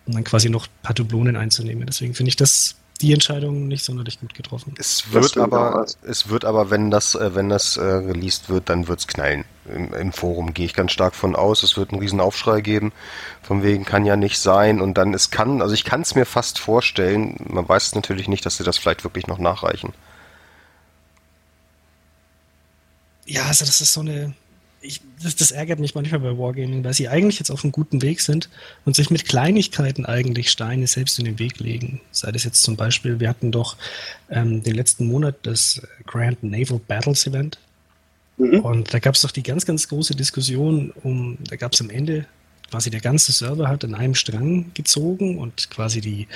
um dann quasi noch ein paar Dublonen einzunehmen. Deswegen finde ich das die Entscheidung nicht sonderlich gut getroffen. Es wird aber, es wird aber, wenn das, äh, wenn das äh, released wird, dann wird es knallen. Im, Im, Forum gehe ich ganz stark von aus. Es wird einen riesen Aufschrei geben. Von wegen kann ja nicht sein. Und dann es kann, also ich kann es mir fast vorstellen. Man weiß natürlich nicht, dass sie das vielleicht wirklich noch nachreichen. ja, also das ist so eine, ich, das, das, ärgert mich manchmal bei Wargaming, weil sie eigentlich jetzt auf einem guten Weg sind und sich mit Kleinigkeiten eigentlich Steine selbst in den Weg legen. Sei das jetzt zum Beispiel, wir hatten doch ähm, den letzten Monat das Grand Naval Battles Event. Mhm. Und da gab es doch die ganz, ganz große Diskussion um, da gab es am Ende quasi der ganze Server hat an einem Strang gezogen und quasi die,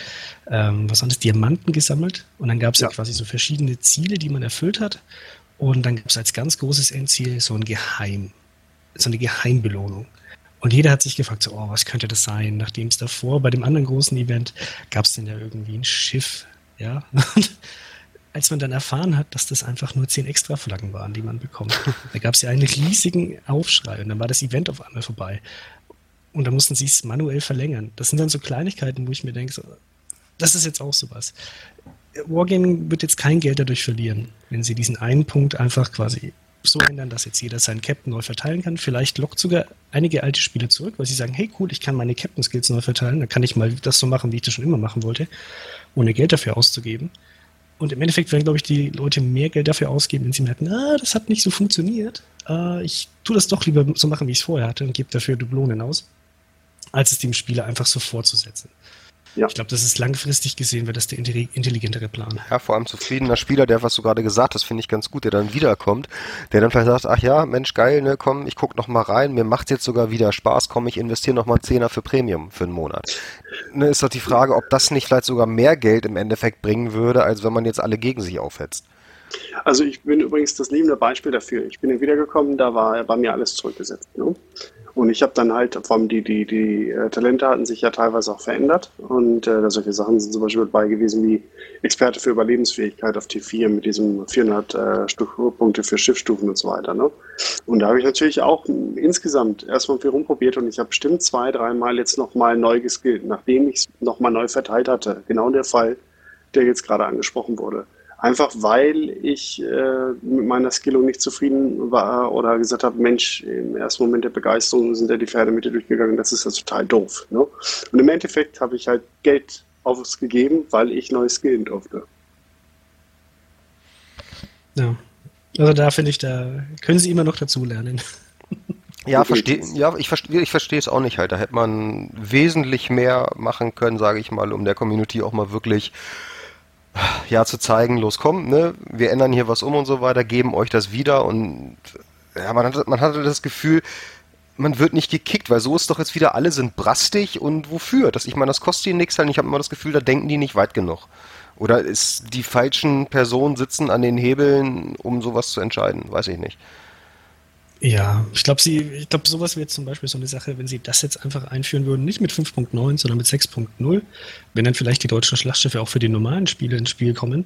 ähm, was waren das, Diamanten gesammelt. Und dann gab es ja. ja quasi so verschiedene Ziele, die man erfüllt hat. Und dann gab es als ganz großes Endziel so ein Geheim, so eine Geheimbelohnung. Und jeder hat sich gefragt, so, oh, was könnte das sein? Nachdem es davor bei dem anderen großen Event gab es denn ja irgendwie ein Schiff, ja. [LAUGHS] Und als man dann erfahren hat, dass das einfach nur zehn extra Flaggen waren, die man bekommt, [LAUGHS] da gab es ja einen riesigen Aufschrei und dann war das Event auf einmal vorbei. Und dann mussten sie es manuell verlängern. Das sind dann so Kleinigkeiten, wo ich mir denke, so, das ist jetzt auch sowas. Wargaming wird jetzt kein Geld dadurch verlieren, wenn sie diesen einen Punkt einfach quasi so ändern, dass jetzt jeder seinen Captain neu verteilen kann. Vielleicht lockt sogar einige alte Spiele zurück, weil sie sagen, hey cool, ich kann meine Captain Skills neu verteilen, dann kann ich mal das so machen, wie ich das schon immer machen wollte, ohne Geld dafür auszugeben. Und im Endeffekt werden, glaube ich, die Leute mehr Geld dafür ausgeben, wenn sie merken, ah, das hat nicht so funktioniert. Äh, ich tue das doch lieber so machen, wie ich es vorher hatte und gebe dafür Dublonen aus, als es dem Spieler einfach so vorzusetzen. Ja. Ich glaube, das ist langfristig gesehen, wird das der intelligentere Plan. Ja, vor allem zufriedener Spieler, der, was du gerade gesagt hast, finde ich ganz gut, der dann wiederkommt, der dann vielleicht sagt, ach ja, Mensch, geil, ne, komm, ich guck noch mal rein, mir macht jetzt sogar wieder Spaß, komm, ich investiere noch mal einen Zehner für Premium für einen Monat. Ne, ist doch die Frage, ob das nicht vielleicht sogar mehr Geld im Endeffekt bringen würde, als wenn man jetzt alle gegen sich aufhetzt. Also ich bin übrigens das lebende Beispiel dafür. Ich bin wiedergekommen, da war bei mir alles zurückgesetzt. Ne? Und ich habe dann halt, vor allem die, die, die äh, Talente hatten sich ja teilweise auch verändert. Und äh, solche Sachen sind zum Beispiel dabei gewesen wie Experte für Überlebensfähigkeit auf T4 mit diesem 400 äh, Punkte für Schiffsstufen und so weiter. Ne? Und da habe ich natürlich auch insgesamt erstmal viel rumprobiert und ich habe bestimmt zwei, dreimal jetzt nochmal neu geskillt, nachdem ich es nochmal neu verteilt hatte. Genau der Fall, der jetzt gerade angesprochen wurde. Einfach weil ich äh, mit meiner Skillung nicht zufrieden war oder gesagt habe, Mensch, im ersten Moment der Begeisterung sind ja die Pferde mit dir durchgegangen, das ist ja total doof. Ne? Und im Endeffekt habe ich halt Geld ausgegeben, weil ich neu skillen durfte. Ja. Also da finde ich, da können sie immer noch dazulernen. Ja, versteh, ja ich verstehe ich verstehe es auch nicht halt. Da hätte man wesentlich mehr machen können, sage ich mal, um der Community auch mal wirklich ja, zu zeigen, los komm, ne, wir ändern hier was um und so weiter, geben euch das wieder und ja, man hatte, man hatte das Gefühl, man wird nicht gekickt, weil so ist doch jetzt wieder, alle sind brastig und wofür? Das, ich meine, das kostet ihnen nichts, halt. ich habe immer das Gefühl, da denken die nicht weit genug. Oder ist die falschen Personen sitzen an den Hebeln, um sowas zu entscheiden? Weiß ich nicht. Ja, ich glaube, sie, ich glaube, sowas wäre zum Beispiel so eine Sache, wenn sie das jetzt einfach einführen würden, nicht mit 5.9, sondern mit 6.0, wenn dann vielleicht die deutschen Schlachtschiffe auch für die normalen Spiele ins Spiel kommen,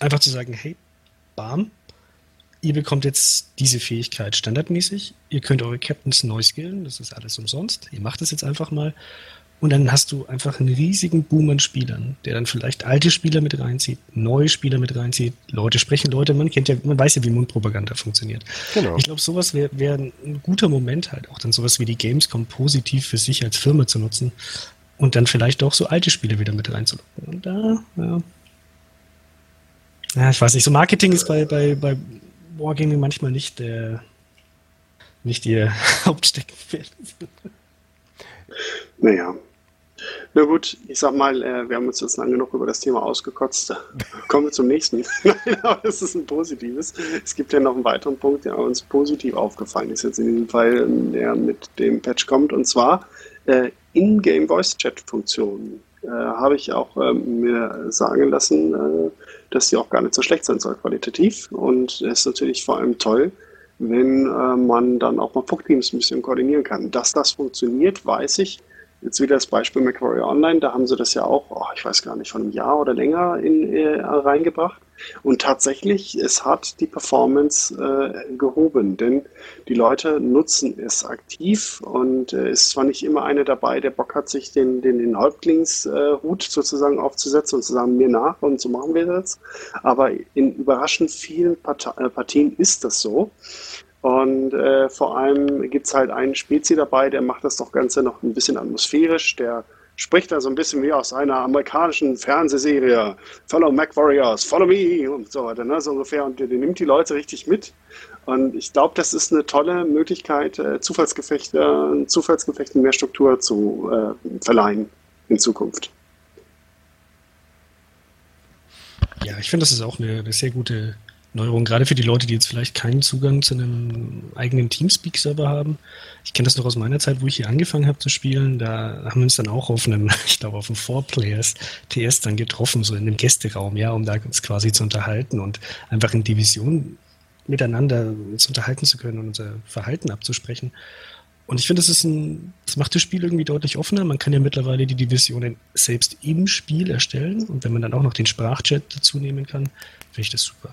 einfach zu sagen, hey, bam, ihr bekommt jetzt diese Fähigkeit standardmäßig, ihr könnt eure Captains neu skillen, das ist alles umsonst, ihr macht das jetzt einfach mal und dann hast du einfach einen riesigen Boom an Spielern, der dann vielleicht alte Spieler mit reinzieht, neue Spieler mit reinzieht, Leute sprechen Leute, man kennt ja, man weiß ja, wie Mundpropaganda funktioniert. Genau. Ich glaube, sowas wäre wär ein guter Moment halt, auch dann sowas wie die Gamescom positiv für sich als Firma zu nutzen und dann vielleicht auch so alte Spiele wieder mit reinzulocken. Und da, ja. Ja, ich weiß nicht, so Marketing ist bei, bei, bei Wargaming manchmal nicht der, nicht ihr [LAUGHS] Hauptsteckenpferd. Naja, na gut, ich sag mal, äh, wir haben uns jetzt lange genug über das Thema ausgekotzt. [LAUGHS] Kommen wir zum nächsten. [LAUGHS] Nein, aber das ist ein positives. Es gibt ja noch einen weiteren Punkt, der uns positiv aufgefallen ist, jetzt in diesem Fall, der mit dem Patch kommt, und zwar äh, In-Game Voice Chat Funktionen. Äh, Habe ich auch äh, mir sagen lassen, äh, dass die auch gar nicht so schlecht sein soll qualitativ. Und es ist natürlich vor allem toll, wenn äh, man dann auch mal Puck-Teams ein bisschen koordinieren kann. Dass das funktioniert, weiß ich Jetzt wieder das Beispiel Macquarie Online, da haben sie das ja auch, oh, ich weiß gar nicht, von einem Jahr oder länger in, äh, reingebracht. Und tatsächlich, es hat die Performance äh, gehoben, denn die Leute nutzen es aktiv und äh, ist zwar nicht immer einer dabei, der Bock hat, sich den, den, den Häuptlingshut sozusagen aufzusetzen und zu sagen, mir nach und so machen wir das, aber in überraschend vielen äh, Partien ist das so. Und äh, vor allem gibt es halt einen Spezi dabei, der macht das doch Ganze noch ein bisschen atmosphärisch. Der spricht da so ein bisschen wie aus einer amerikanischen Fernsehserie. Follow Mac Warriors, follow me und so weiter, ne? so ungefähr. Und der, der nimmt die Leute richtig mit. Und ich glaube, das ist eine tolle Möglichkeit, äh, Zufallsgefechte, Zufallsgefechten mehr Struktur zu äh, verleihen in Zukunft. Ja, ich finde, das ist auch eine, eine sehr gute Neuerung, gerade für die Leute, die jetzt vielleicht keinen Zugang zu einem eigenen Teamspeak-Server haben. Ich kenne das noch aus meiner Zeit, wo ich hier angefangen habe zu spielen. Da haben wir uns dann auch auf einem, [LAUGHS] ich glaube, auf einem Four-Players TS dann getroffen, so in einem Gästeraum, ja, um da uns quasi zu unterhalten und einfach in Division miteinander uns unterhalten zu können und unser Verhalten abzusprechen. Und ich finde, das das macht das Spiel irgendwie deutlich offener. Man kann ja mittlerweile die Divisionen selbst im Spiel erstellen. Und wenn man dann auch noch den Sprachchat dazu nehmen kann, finde ich das super.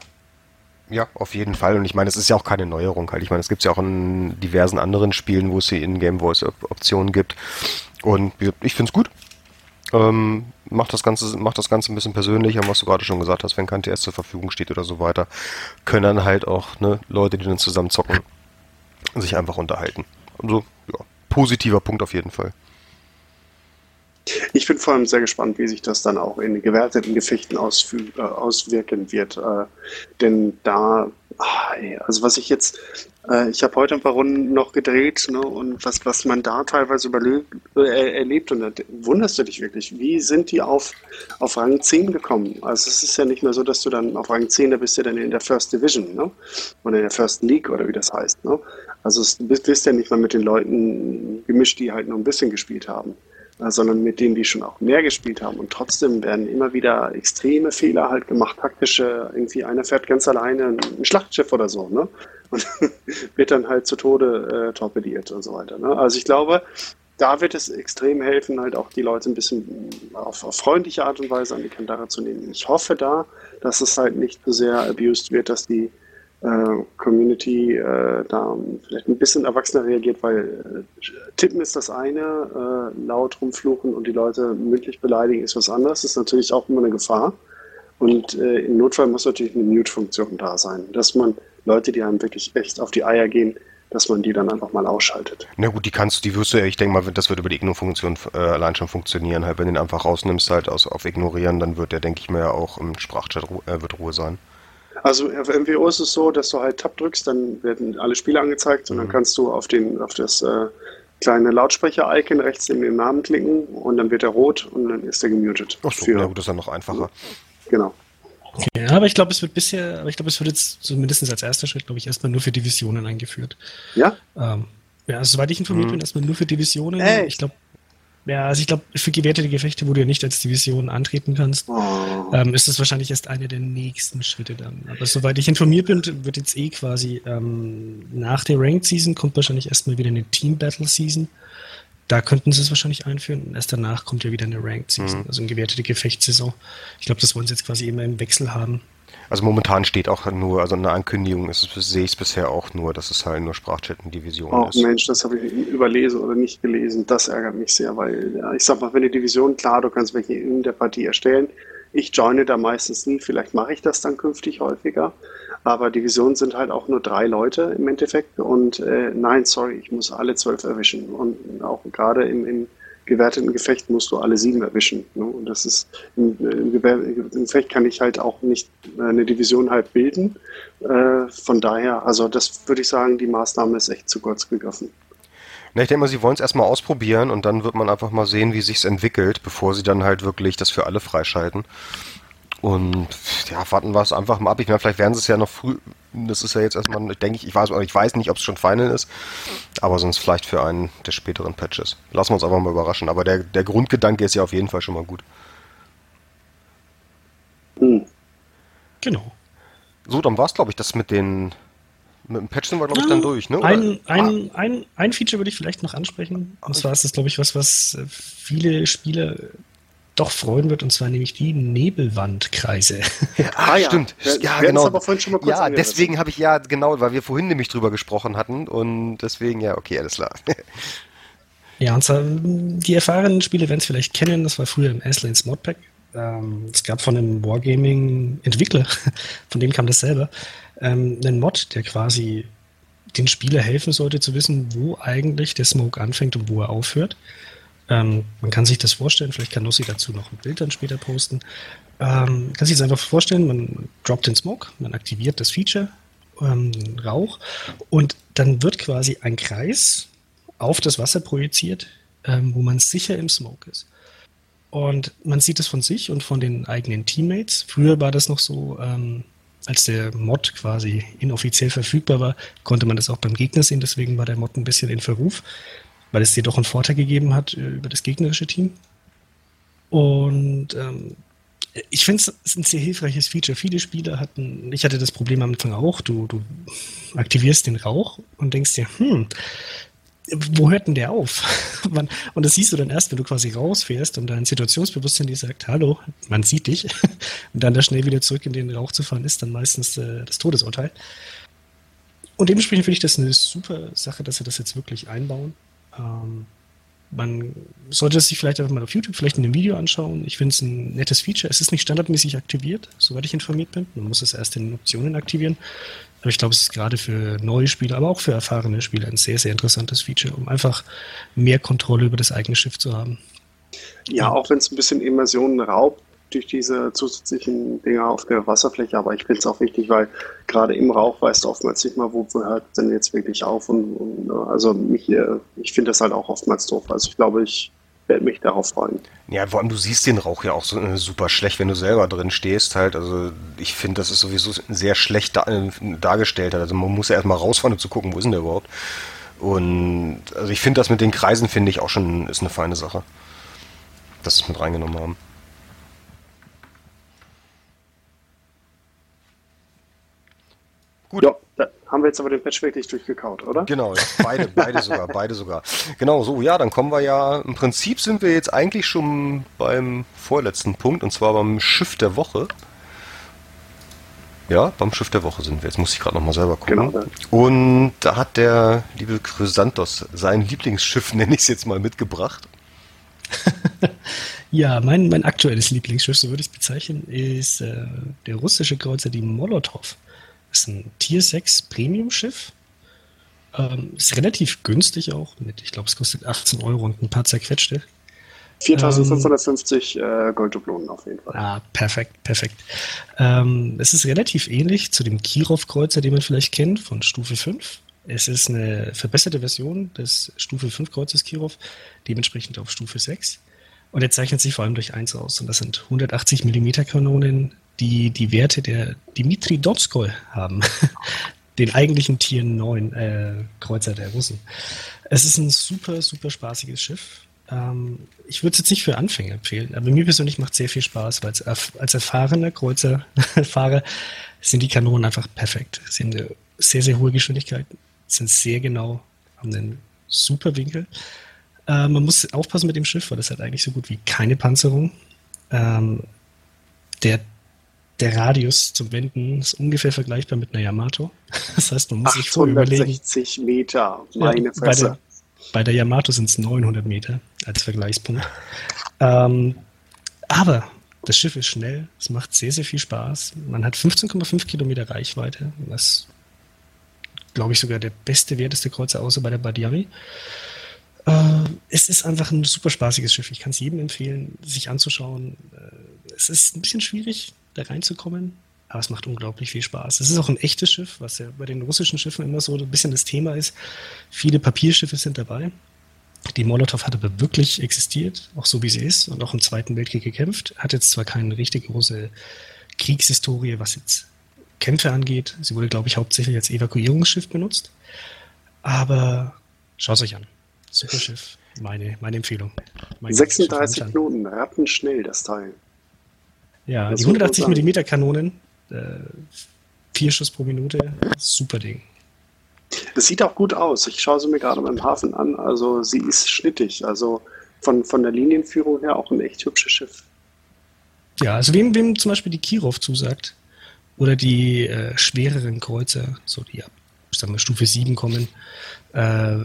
Ja, auf jeden Fall. Und ich meine, es ist ja auch keine Neuerung halt. Ich meine, es gibt ja auch in diversen anderen Spielen, wo es die In-Game-Voice-Optionen gibt. Und ich finde es gut. Ähm, macht das Ganze, macht das Ganze ein bisschen persönlicher, was du gerade schon gesagt hast, wenn kein TS zur Verfügung steht oder so weiter, können dann halt auch ne, Leute, die dann zusammen zocken, sich einfach unterhalten. Also, ja, positiver Punkt auf jeden Fall. Ich bin vor allem sehr gespannt, wie sich das dann auch in gewerteten Gefechten äh, auswirken wird. Äh, denn da, ah, also was ich jetzt, äh, ich habe heute ein paar Runden noch gedreht ne, und was, was man da teilweise überlebt, äh, erlebt und da wunderst du dich wirklich, wie sind die auf, auf Rang 10 gekommen? Also es ist ja nicht mehr so, dass du dann auf Rang 10, da bist du dann in der First Division ne? oder in der First League oder wie das heißt. Ne? Also du bist, bist ja nicht mal mit den Leuten gemischt, die halt nur ein bisschen gespielt haben sondern mit denen, die schon auch mehr gespielt haben. Und trotzdem werden immer wieder extreme Fehler halt gemacht, taktische, irgendwie einer fährt ganz alleine ein Schlachtschiff oder so, ne? Und [LAUGHS] wird dann halt zu Tode äh, torpediert und so weiter. Ne? Also ich glaube, da wird es extrem helfen, halt auch die Leute ein bisschen auf, auf freundliche Art und Weise an die Kandare zu nehmen. Ich hoffe da, dass es halt nicht so sehr abused wird, dass die Community äh, da vielleicht ein bisschen erwachsener reagiert, weil äh, tippen ist das eine, äh, laut rumfluchen und die Leute mündlich beleidigen ist was anderes, das ist natürlich auch immer eine Gefahr. Und äh, im Notfall muss natürlich eine Mute-Funktion da sein, dass man Leute, die einem wirklich echt auf die Eier gehen, dass man die dann einfach mal ausschaltet. Na gut, die kannst du, die wirst du ja, ich denke mal, das wird über die Ignore-Funktion äh, allein schon funktionieren. Halt, wenn du den einfach rausnimmst, halt aus, auf Ignorieren, dann wird der, denke ich mir, auch im Sprachchat äh, wird Ruhe sein. Also auf MWO ist es so, dass du halt Tab drückst, dann werden alle Spiele angezeigt und dann mhm. kannst du auf, den, auf das äh, kleine Lautsprecher-Icon rechts neben dem Namen klicken und dann wird er rot und dann ist er gemutet. Ach so, für, ja gut, das ist dann noch einfacher. Genau. Okay, aber ich glaube, es wird bisher, aber ich glaube, es wird jetzt zumindest als erster Schritt, glaube ich, erstmal nur für Divisionen eingeführt. Ja? Ähm, ja, also, soweit ich informiert mhm. bin, erstmal nur für Divisionen. Echt? Ich glaube, ja, also ich glaube, für gewertete Gefechte, wo du ja nicht als Division antreten kannst, oh. ähm, ist das wahrscheinlich erst einer der nächsten Schritte dann. Aber soweit ich informiert bin, wird jetzt eh quasi ähm, nach der Ranked Season kommt wahrscheinlich erstmal wieder eine Team Battle Season. Da könnten sie es wahrscheinlich einführen. Und erst danach kommt ja wieder eine Ranked Season, mhm. also eine gewertete Gefechtssaison. Ich glaube, das wollen sie jetzt quasi immer im Wechsel haben. Also momentan steht auch nur, also eine Ankündigung ist, sehe ich es bisher auch nur, dass es halt nur Sprachchat-Division oh, ist. Oh Mensch, das habe ich überlesen oder nicht gelesen. Das ärgert mich sehr, weil ja, ich sag mal, wenn die Division, klar, du kannst welche in der Partie erstellen. Ich joine da meistens nie, vielleicht mache ich das dann künftig häufiger. Aber Divisionen sind halt auch nur drei Leute im Endeffekt. Und äh, nein, sorry, ich muss alle zwölf erwischen. Und auch gerade im, im gewerteten Gefecht musst du alle sieben erwischen. Ne? Und das ist im, im, im, Gefecht kann ich halt auch nicht äh, eine Division halt bilden. Äh, von daher, also das würde ich sagen, die Maßnahme ist echt zu kurz gegriffen. Na, ich denke mal, sie wollen es erstmal ausprobieren und dann wird man einfach mal sehen, wie sich entwickelt, bevor sie dann halt wirklich das für alle freischalten. Und ja, warten wir es einfach mal ab. Ich meine, vielleicht werden sie es ja noch früh. Das ist ja jetzt erstmal, denke ich, ich weiß, ich weiß nicht, ob es schon Final ist, aber sonst vielleicht für einen der späteren Patches. Lassen wir uns einfach mal überraschen. Aber der, der Grundgedanke ist ja auf jeden Fall schon mal gut. Hm. Genau. So, dann war es, glaube ich, das mit den. Mit dem Patch sind wir, glaube ich, dann durch, ne? Ein, ein, ah. ein, ein Feature würde ich vielleicht noch ansprechen. Und zwar ist das, glaube ich, was, was viele Spieler doch freuen wird, und zwar nämlich die Nebelwandkreise. ah, ja, stimmt. Ja, genau. Aber vorhin schon mal kurz ja, deswegen habe ich ja, genau, weil wir vorhin nämlich drüber gesprochen hatten und deswegen, ja, okay, alles klar. [LAUGHS] ja, und zwar, die erfahrenen Spieler werden es vielleicht kennen, das war früher im Aslanes Modpack. Ähm, es gab von einem Wargaming-Entwickler, [LAUGHS] von dem kam das selber, ähm, einen Mod, der quasi den Spieler helfen sollte zu wissen, wo eigentlich der Smoke anfängt und wo er aufhört. Ähm, man kann sich das vorstellen, vielleicht kann Lussi dazu noch ein Bild dann später posten. Ähm, kann sich das einfach vorstellen, man droppt den Smoke, man aktiviert das Feature, ähm, Rauch, und dann wird quasi ein Kreis auf das Wasser projiziert, ähm, wo man sicher im Smoke ist. Und man sieht es von sich und von den eigenen Teammates. Früher war das noch so, ähm, als der Mod quasi inoffiziell verfügbar war, konnte man das auch beim Gegner sehen. Deswegen war der Mod ein bisschen in Verruf, weil es dir doch einen Vorteil gegeben hat äh, über das gegnerische Team. Und ähm, ich finde es ein sehr hilfreiches Feature. Viele Spieler hatten, ich hatte das Problem am Anfang auch, du, du aktivierst den Rauch und denkst dir, hm, wo hört denn der auf? [LAUGHS] und das siehst du dann erst, wenn du quasi rausfährst und dein Situationsbewusstsein dir sagt, hallo, man sieht dich. [LAUGHS] Und dann da schnell wieder zurück in den Rauch zu fahren, ist dann meistens äh, das Todesurteil. Und dementsprechend finde ich das eine super Sache, dass sie das jetzt wirklich einbauen. Ähm, man sollte es sich vielleicht einfach mal auf YouTube vielleicht in einem Video anschauen. Ich finde es ein nettes Feature. Es ist nicht standardmäßig aktiviert, soweit ich informiert bin. Man muss es erst in den Optionen aktivieren. Aber ich glaube, es ist gerade für neue Spieler, aber auch für erfahrene Spieler ein sehr, sehr interessantes Feature, um einfach mehr Kontrolle über das eigene Schiff zu haben. Ja, auch wenn es ein bisschen Immersionen raubt durch diese zusätzlichen Dinger auf der Wasserfläche, aber ich finde es auch wichtig, weil gerade im Rauch weißt du oftmals nicht mal, wo, hört denn jetzt wirklich auf und, und also mich, ich finde das halt auch oftmals doof. Also ich glaube, ich werde mich darauf freuen. Ja, vor allem du siehst den Rauch ja auch so äh, super schlecht, wenn du selber drin stehst halt. Also ich finde, das ist sowieso sehr schlecht da, äh, dargestellt. Also man muss ja erstmal rausfahren, um zu gucken, wo ist denn der überhaupt. Und also ich finde das mit den Kreisen finde ich auch schon ist eine feine Sache. Dass sie es mit reingenommen haben. Gut. Ja, da haben wir jetzt aber den Patch wirklich durchgekaut, oder? Genau, ja, beide, beide sogar, [LAUGHS] beide sogar. Genau, so, ja, dann kommen wir ja, im Prinzip sind wir jetzt eigentlich schon beim vorletzten Punkt, und zwar beim Schiff der Woche. Ja, beim Schiff der Woche sind wir. Jetzt muss ich gerade nochmal selber gucken. Genau. Und da hat der liebe Chrysanthos sein Lieblingsschiff, [LAUGHS] nenne ich es jetzt mal, mitgebracht. [LAUGHS] ja, mein, mein aktuelles Lieblingsschiff, so würde ich es bezeichnen, ist äh, der russische Kreuzer, die Molotow. Ist ein Tier 6 Premium-Schiff. Ähm, ist relativ günstig auch. Mit, ich glaube, es kostet 18 Euro und ein paar zerquetschte. 4550 ähm, äh, Golddublonen auf jeden Fall. Ah, perfekt, perfekt. Ähm, es ist relativ ähnlich zu dem Kirov-Kreuzer, den man vielleicht kennt, von Stufe 5. Es ist eine verbesserte Version des Stufe 5 Kreuzes Kirov, dementsprechend auf Stufe 6. Und er zeichnet sich vor allem durch eins aus. Und das sind 180 mm Kanonen, die die Werte der Dimitri Donskoy haben. [LAUGHS] den eigentlichen Tier 9 äh, Kreuzer der Russen. Es ist ein super, super spaßiges Schiff. Ähm, ich würde es jetzt nicht für Anfänger empfehlen, aber mir persönlich macht es sehr viel Spaß, weil als, als erfahrener Kreuzerfahrer [LAUGHS] sind die Kanonen einfach perfekt. Sie haben eine sehr, sehr hohe Geschwindigkeit, sind sehr genau, haben einen super Winkel. Äh, man muss aufpassen mit dem Schiff, weil es hat eigentlich so gut wie keine Panzerung. Ähm, der der Radius zum Wenden ist ungefähr vergleichbar mit einer Yamato. [LAUGHS] Das heißt, man muss sich vorher überlegen. 60 Meter, meine ja, Fresse. Bei der, bei der Yamato sind es 900 Meter als Vergleichspunkt. Ähm, aber das Schiff ist schnell, es macht sehr, sehr viel Spaß. Man hat 15,5 Kilometer Reichweite, was, glaube ich, sogar der beste Wert ist der Kreuzer, außer bei der Badiari. Äh, es ist einfach ein super spaßiges Schiff. Ich kann es jedem empfehlen, sich anzuschauen. Äh, es ist ein bisschen schwierig, da reinzukommen. Aber es macht unglaublich viel Spaß. Es ist auch ein echtes Schiff, was ja bei den russischen Schiffen immer so ein bisschen das Thema ist. Viele Papierschiffe sind dabei. Die Molotow hat aber wirklich existiert, auch so wie sie ist, und auch im Zweiten Weltkrieg gekämpft. Hat jetzt zwar keine richtig große Kriegshistorie, was jetzt Kämpfe angeht. Sie wurde, glaube ich, hauptsächlich als Evakuierungsschiff benutzt. Aber schaut es euch an. Super Schiff. Meine, meine Empfehlung. Meine 36 Knoten, rattenschnell das Teil. Ja, das die 180 mm Kanonen, äh, vier Schuss pro Minute, super Ding. Es sieht auch gut aus. Ich schaue sie mir gerade beim Hafen an. Also sie ist schnittig. Also von, von der Linienführung her auch ein echt hübsches Schiff. Ja, also wem, wem zum Beispiel die Kirov zusagt oder die äh, schwereren Kreuzer, so die ab sagen wir, Stufe 7 kommen, äh,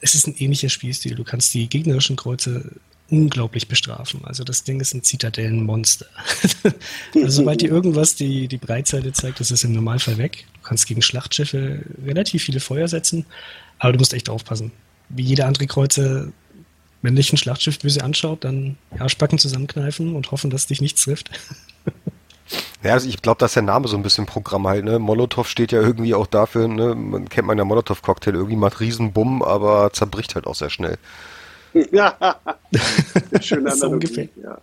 es ist ein ähnlicher Spielstil. Du kannst die gegnerischen Kreuzer unglaublich bestrafen. Also das Ding ist ein Zitadellenmonster. [LAUGHS] also sobald dir irgendwas die, die Breitseite zeigt, ist es im Normalfall weg. Du kannst gegen Schlachtschiffe relativ viele Feuer setzen, aber du musst echt aufpassen. Wie jeder andere Kreuzer wenn dich ein Schlachtschiff böse anschaut, dann Arschbacken zusammenkneifen und hoffen, dass dich nichts trifft. Ja, also ich glaube, dass der Name so ein bisschen Programm halt, ne? Molotow steht ja irgendwie auch dafür, ne? Man kennt man ja Molotow-Cocktail, irgendwie macht Riesenbumm, aber zerbricht halt auch sehr schnell. Ja, [LAUGHS] schöne [LAUGHS] so ungefähr. Ja.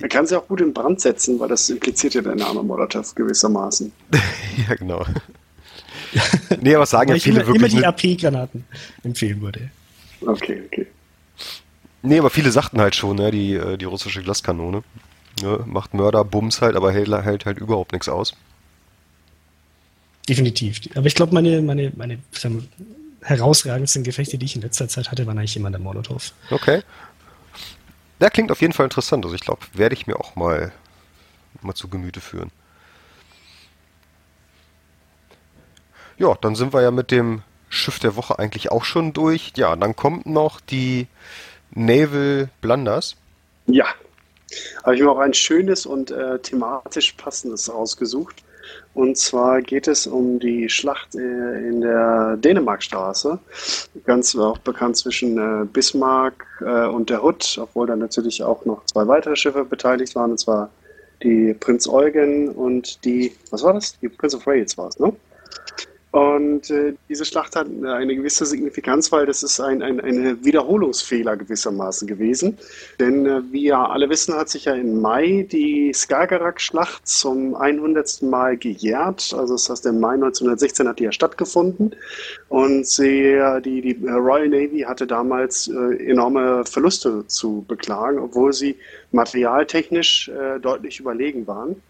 Man kann sie auch gut in Brand setzen, weil das impliziert ja der Name Molotow gewissermaßen. [LAUGHS] ja, genau. nee, aber sagen ja viele immer, wirklich. Immer die AP-Granaten empfehlen würde. Okay, okay. Nee, aber viele sagten halt schon, ne, die, äh, die russische Glaskanone. Ne, macht Mörder, Bums halt, aber hält, hält halt überhaupt nichts aus. Definitiv. Aber ich glaube, meine, meine, meine herausragendsten Gefechte, die ich in letzter Zeit hatte, waren eigentlich immer der Molotow. Okay. Der klingt auf jeden Fall interessant. Also ich glaube, werde ich mir auch mal, mal zu Gemüte führen. Ja, dann sind wir ja mit dem Schiff der Woche eigentlich auch schon durch. Ja, dann kommt noch die Naval Blunders. Ja, habe ich mir auch ein schönes und äh, thematisch passendes ausgesucht. Und zwar geht es um die Schlacht äh, in der Dänemarkstraße, ganz auch bekannt zwischen äh, Bismarck äh, und der Hood, obwohl da natürlich auch noch zwei weitere Schiffe beteiligt waren, und zwar die Prinz Eugen und die, was war das? Die Prince of Wales war es, ne? Und äh, diese Schlacht hat eine gewisse Signifikanz, weil das ist ein, ein, ein Wiederholungsfehler gewissermaßen gewesen. Denn äh, wie ja alle wissen, hat sich ja im Mai die Skagerrak-Schlacht zum 100. Mal gejährt. Also das heißt, im Mai 1916 hat die ja stattgefunden. Und sie, die, die Royal Navy hatte damals äh, enorme Verluste zu beklagen, obwohl sie materialtechnisch äh, deutlich überlegen waren.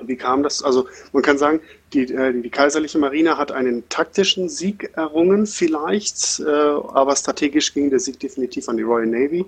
Wie kam das? Also man kann sagen, die, äh, die, kaiserliche Marine hat einen taktischen Sieg errungen, vielleicht, äh, aber strategisch ging der Sieg definitiv an die Royal Navy,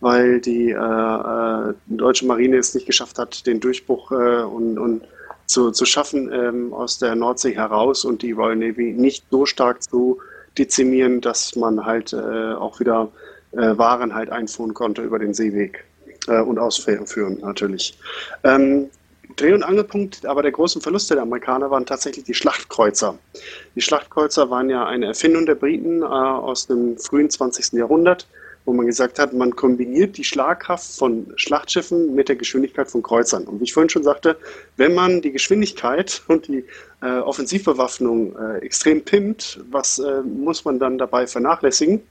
weil die äh, äh deutsche Marine es nicht geschafft hat, den Durchbruch äh, und, und zu, zu schaffen ähm, aus der Nordsee heraus und die Royal Navy nicht so stark zu dezimieren, dass man halt äh, auch wieder Waren halt einfuhren konnte über den Seeweg und ausführen natürlich. Ähm, Dreh- und Angelpunkt aber der großen Verluste der Amerikaner waren tatsächlich die Schlachtkreuzer. Die Schlachtkreuzer waren ja eine Erfindung der Briten äh, aus dem frühen 20. Jahrhundert, wo man gesagt hat, man kombiniert die Schlagkraft von Schlachtschiffen mit der Geschwindigkeit von Kreuzern. Und wie ich vorhin schon sagte, wenn man die Geschwindigkeit und die äh, Offensivbewaffnung äh, extrem pimmt, was äh, muss man dann dabei vernachlässigen?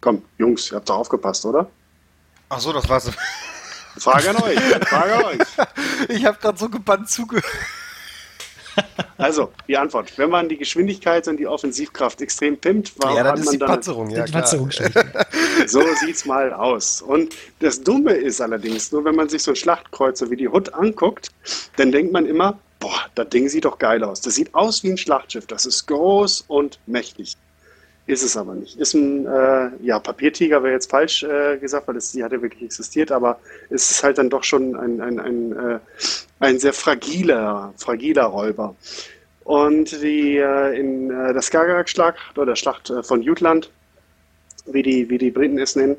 Komm, Jungs, ihr habt da aufgepasst, oder? Ach so, das war's. Frage an euch. Frage an euch. [LAUGHS] Ich habe gerade so gebannt zugehört. [LAUGHS] Also, die Antwort. Wenn man die Geschwindigkeit und die Offensivkraft extrem pimmt, warum ja, dann hat ist man die dann Panzerung, ja, die Panzerung [LAUGHS] So sieht's mal aus. Und das Dumme ist allerdings, nur wenn man sich so ein Schlachtkreuzer wie die Hood anguckt, dann denkt man immer, boah, das Ding sieht doch geil aus. Das sieht aus wie ein Schlachtschiff. Das ist groß und mächtig. Ist es aber nicht. Ist ein, äh, ja, Papiertiger wäre jetzt falsch äh, gesagt, weil es, die hatte wirklich existiert, aber es ist halt dann doch schon ein, ein, ein, äh, ein sehr fragiler, fragiler Räuber. Und die, äh, in äh, der Skagerrak-Schlacht oder Schlacht äh, von Jutland, wie die, wie die Briten es nennen,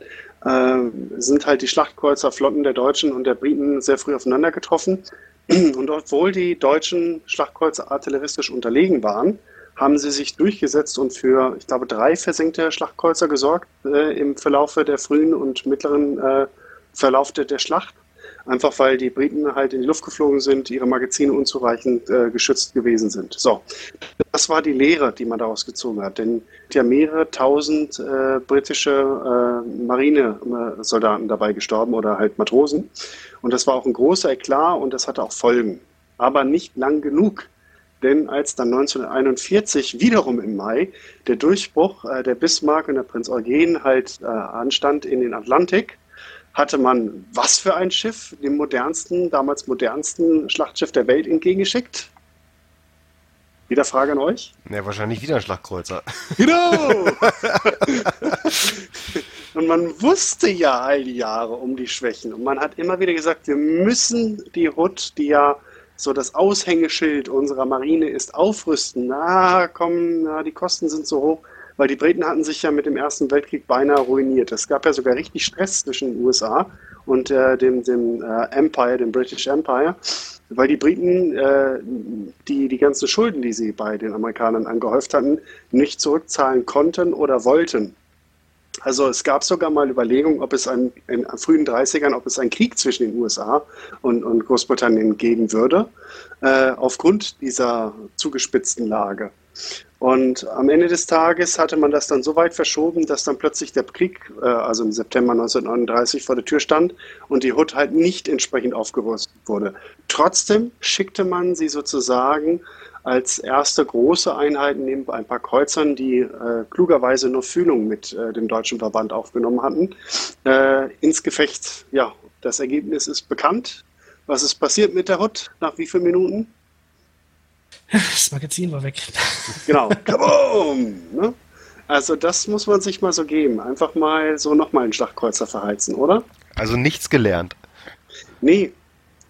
sind halt die Schlachtkreuzerflotten der Deutschen und der Briten sehr früh aufeinander getroffen. Und obwohl die deutschen Schlachtkreuzer artilleristisch unterlegen waren, haben sie sich durchgesetzt und für, ich glaube, drei versenkte Schlachtkreuzer gesorgt äh, im Verlaufe der frühen und mittleren äh, Verlauf der, Schlacht. Einfach weil die Briten halt in die Luft geflogen sind, ihre Magazine unzureichend äh, geschützt gewesen sind. So, das war die Lehre, die man daraus gezogen hat. Denn ja mehrere tausend äh, britische äh, Marinesoldaten dabei gestorben oder halt Matrosen. Und das war auch ein großer Eklat und das hatte auch Folgen. Aber nicht lang genug denn als dann 1941 wiederum im Mai der Durchbruch äh, der Bismarck und der Prinz Eugen halt äh, anstand in den Atlantik, hatte man was für ein Schiff, dem modernsten, damals modernsten Schlachtschiff der Welt entgegengeschickt? Wieder Frage an euch? Ja, wahrscheinlich wieder ein Schlachtkreuzer. Genau! [LAUGHS] [LAUGHS] und man wusste ja all die Jahre um die Schwächen. Und man hat immer wieder gesagt, wir müssen die Hut, die ja so das Aushängeschild unserer Marine ist aufrüsten. Na, komm, na, die Kosten sind so hoch, weil die Briten hatten sich ja mit dem Ersten Weltkrieg beinahe ruiniert. Es gab ja sogar richtig Stress zwischen den USA und äh, dem, dem äh, Empire, dem British Empire. weil die Briten äh, die, die ganzen Schulden, die sie bei den Amerikanern angehäuft hatten, nicht zurückzahlen konnten oder wollten. Also es gab sogar mal Überlegungen, ob es ein, in den frühen 30ern, ob es einen Krieg zwischen den USA und, und Großbritannien geben würde, äh, aufgrund dieser zugespitzten Lage. Und am Ende des Tages hatte man das dann so weit verschoben, dass dann plötzlich der Krieg, äh, also im September 1939, vor der Tür stand und die Hood halt nicht entsprechend aufgerüstet wurde. Trotzdem schickte man sie sozusagen als erste große Einheit neben ein paar Kreuzern, die äh, klugerweise nur Fühlung mit äh, dem deutschen Verband aufgenommen hatten, äh, ins Gefecht. Ja, das Ergebnis ist bekannt. Was ist passiert mit der Hut nach wie vielen Minuten? Das Magazin war weg. [LAUGHS] Genau. Kaboom! Ne? Also das muss man sich mal so geben. Einfach mal so nochmal einen Schlachtkreuzer verheizen, oder? Also nichts gelernt. Nee,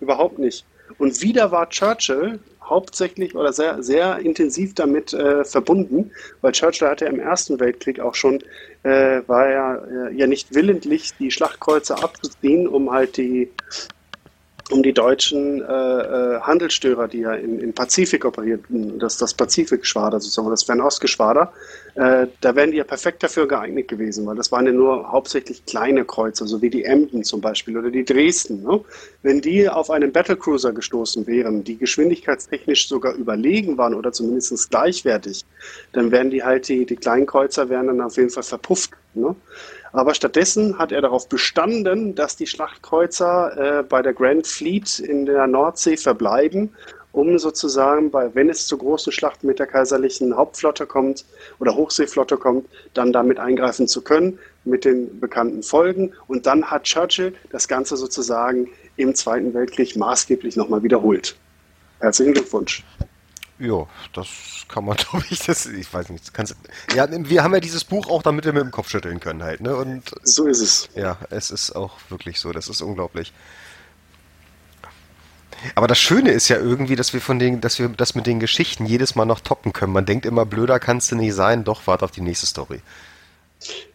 überhaupt nicht. Und wieder war Churchill hauptsächlich oder sehr, sehr intensiv damit äh, verbunden, weil Churchill hatte im Ersten Weltkrieg auch schon, äh, war er äh, ja nicht willentlich, die Schlachtkreuzer abzuziehen, um halt die um die deutschen äh, äh, Handelsstörer, die ja im, im Pazifik operierten, das, das Pazifikgeschwader sozusagen, das Fernostgeschwader, äh, da wären die ja perfekt dafür geeignet gewesen, weil das waren ja nur hauptsächlich kleine Kreuzer, so wie die Emden zum Beispiel oder die Dresden. Ne? Wenn die auf einen Battlecruiser gestoßen wären, die geschwindigkeitstechnisch sogar überlegen waren oder zumindest gleichwertig, dann wären die halt, die, die kleinen Kreuzer wären dann auf jeden Fall verpufft. Ne? Aber stattdessen hat er darauf bestanden, dass die Schlachtkreuzer äh, bei der Grand Fleet in der Nordsee verbleiben, um sozusagen, bei, wenn es zu großen Schlachten mit der kaiserlichen Hauptflotte kommt oder Hochseeflotte kommt, dann damit eingreifen zu können mit den bekannten Folgen. Und dann hat Churchill das Ganze sozusagen im Zweiten Weltkrieg maßgeblich nochmal wiederholt. Herzlichen Glückwunsch. Ja, das kann man, [LAUGHS] glaube ich, das, ich weiß nicht, kannst, ja, wir haben ja dieses Buch auch, damit wir mit dem Kopf schütteln können halt, ne, und. So ist es. Ja, es ist auch wirklich so, das ist unglaublich. Aber das Schöne ist ja irgendwie, dass wir von den, dass wir das mit den Geschichten jedes Mal noch toppen können. Man denkt immer, blöder kannst du nicht sein, doch, warte auf die nächste Story.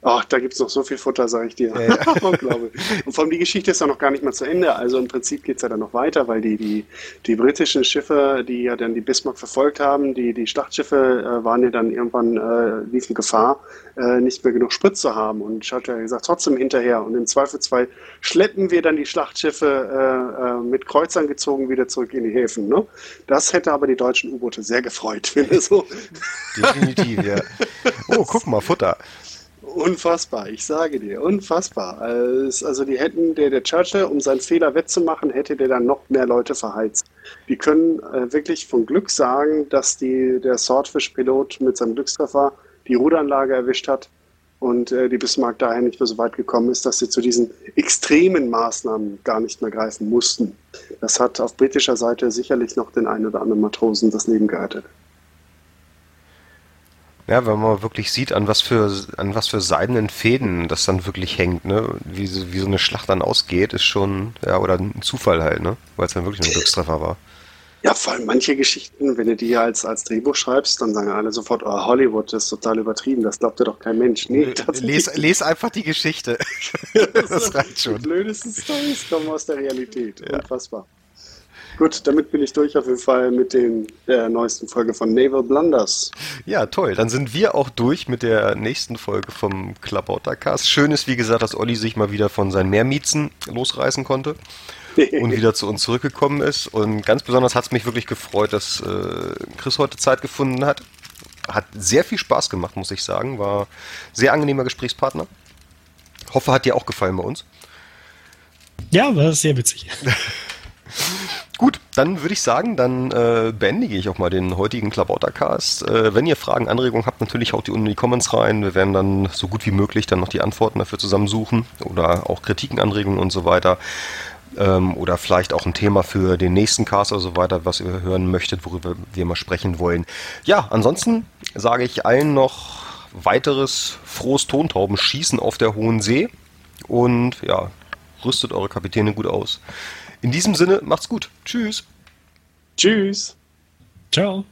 Ach, da gibt es noch so viel Futter, sage ich dir. Ja, ja. [LAUGHS] Und vor allem die Geschichte ist ja noch gar nicht mal zu Ende. Also im Prinzip geht es ja dann noch weiter, weil die, die, die britischen Schiffe, die ja dann die Bismarck verfolgt haben, die, die Schlachtschiffe äh, waren ja dann irgendwann, äh, liefen Gefahr, äh, nicht mehr genug Sprit zu haben. Und hat ja gesagt, trotzdem hinterher. Und im Zweifelsfall schleppen wir dann die Schlachtschiffe äh, äh, mit Kreuzern gezogen wieder zurück in die Häfen. Ne? Das hätte aber die deutschen U-Boote sehr gefreut, finde ich so. Definitiv, ja. Oh, guck mal, Futter. Unfassbar, ich sage dir, unfassbar. Also die hätten, der, der Churchill, um seinen Fehler wettzumachen, hätte der dann noch mehr Leute verheizt. Die können äh, wirklich von Glück sagen, dass die, der Swordfish-Pilot mit seinem Glückstreffer die Ruderanlage erwischt hat und äh, die Bismarck daher nicht mehr so weit gekommen ist, dass sie zu diesen extremen Maßnahmen gar nicht mehr greifen mussten. Das hat auf britischer Seite sicherlich noch den einen oder anderen Matrosen das Leben gerettet. Ja, wenn man wirklich sieht, an was für an was für seidenen Fäden das dann wirklich hängt, ne? Wie, so, wie so eine Schlacht dann ausgeht, ist schon, ja, oder ein Zufall halt, ne? Weil es dann wirklich ein Glückstreffer war. Ja, vor allem manche Geschichten, wenn du die als, als Drehbuch schreibst, dann sagen alle sofort, oh, Hollywood das ist total übertrieben, das glaubt ja doch kein Mensch. Nee, les, les einfach die Geschichte. [LAUGHS] das reicht schon. Die blödesten Stories kommen aus der Realität. Ja. Unfassbar. Gut, damit bin ich durch auf jeden Fall mit den, der neuesten Folge von Naval Blunders. Ja, toll. Dann sind wir auch durch mit der nächsten Folge vom Klabautercast. Schön ist, wie gesagt, dass Olli sich mal wieder von seinen Mehrmiezen losreißen konnte und [LAUGHS] wieder zu uns zurückgekommen ist. Und ganz besonders hat es mich wirklich gefreut, dass äh, Chris heute Zeit gefunden hat. Hat sehr viel Spaß gemacht, muss ich sagen. War sehr angenehmer Gesprächspartner. Hoffe, hat dir auch gefallen bei uns. Ja, war sehr witzig. [LAUGHS] Gut, dann würde ich sagen, dann äh, beendige ich auch mal den heutigen Klabautercast. Äh, wenn ihr Fragen, Anregungen habt, natürlich haut die unten in die Comments rein. Wir werden dann so gut wie möglich dann noch die Antworten dafür zusammensuchen oder auch Kritiken, Anregungen und so weiter. Ähm, oder vielleicht auch ein Thema für den nächsten Cast oder so weiter, was ihr hören möchtet, worüber wir mal sprechen wollen. Ja, ansonsten sage ich allen noch weiteres frohes Tontaubenschießen auf der Hohen See und ja, rüstet eure Kapitäne gut aus. In diesem Sinne, macht's gut. Tschüss. Tschüss. Ciao.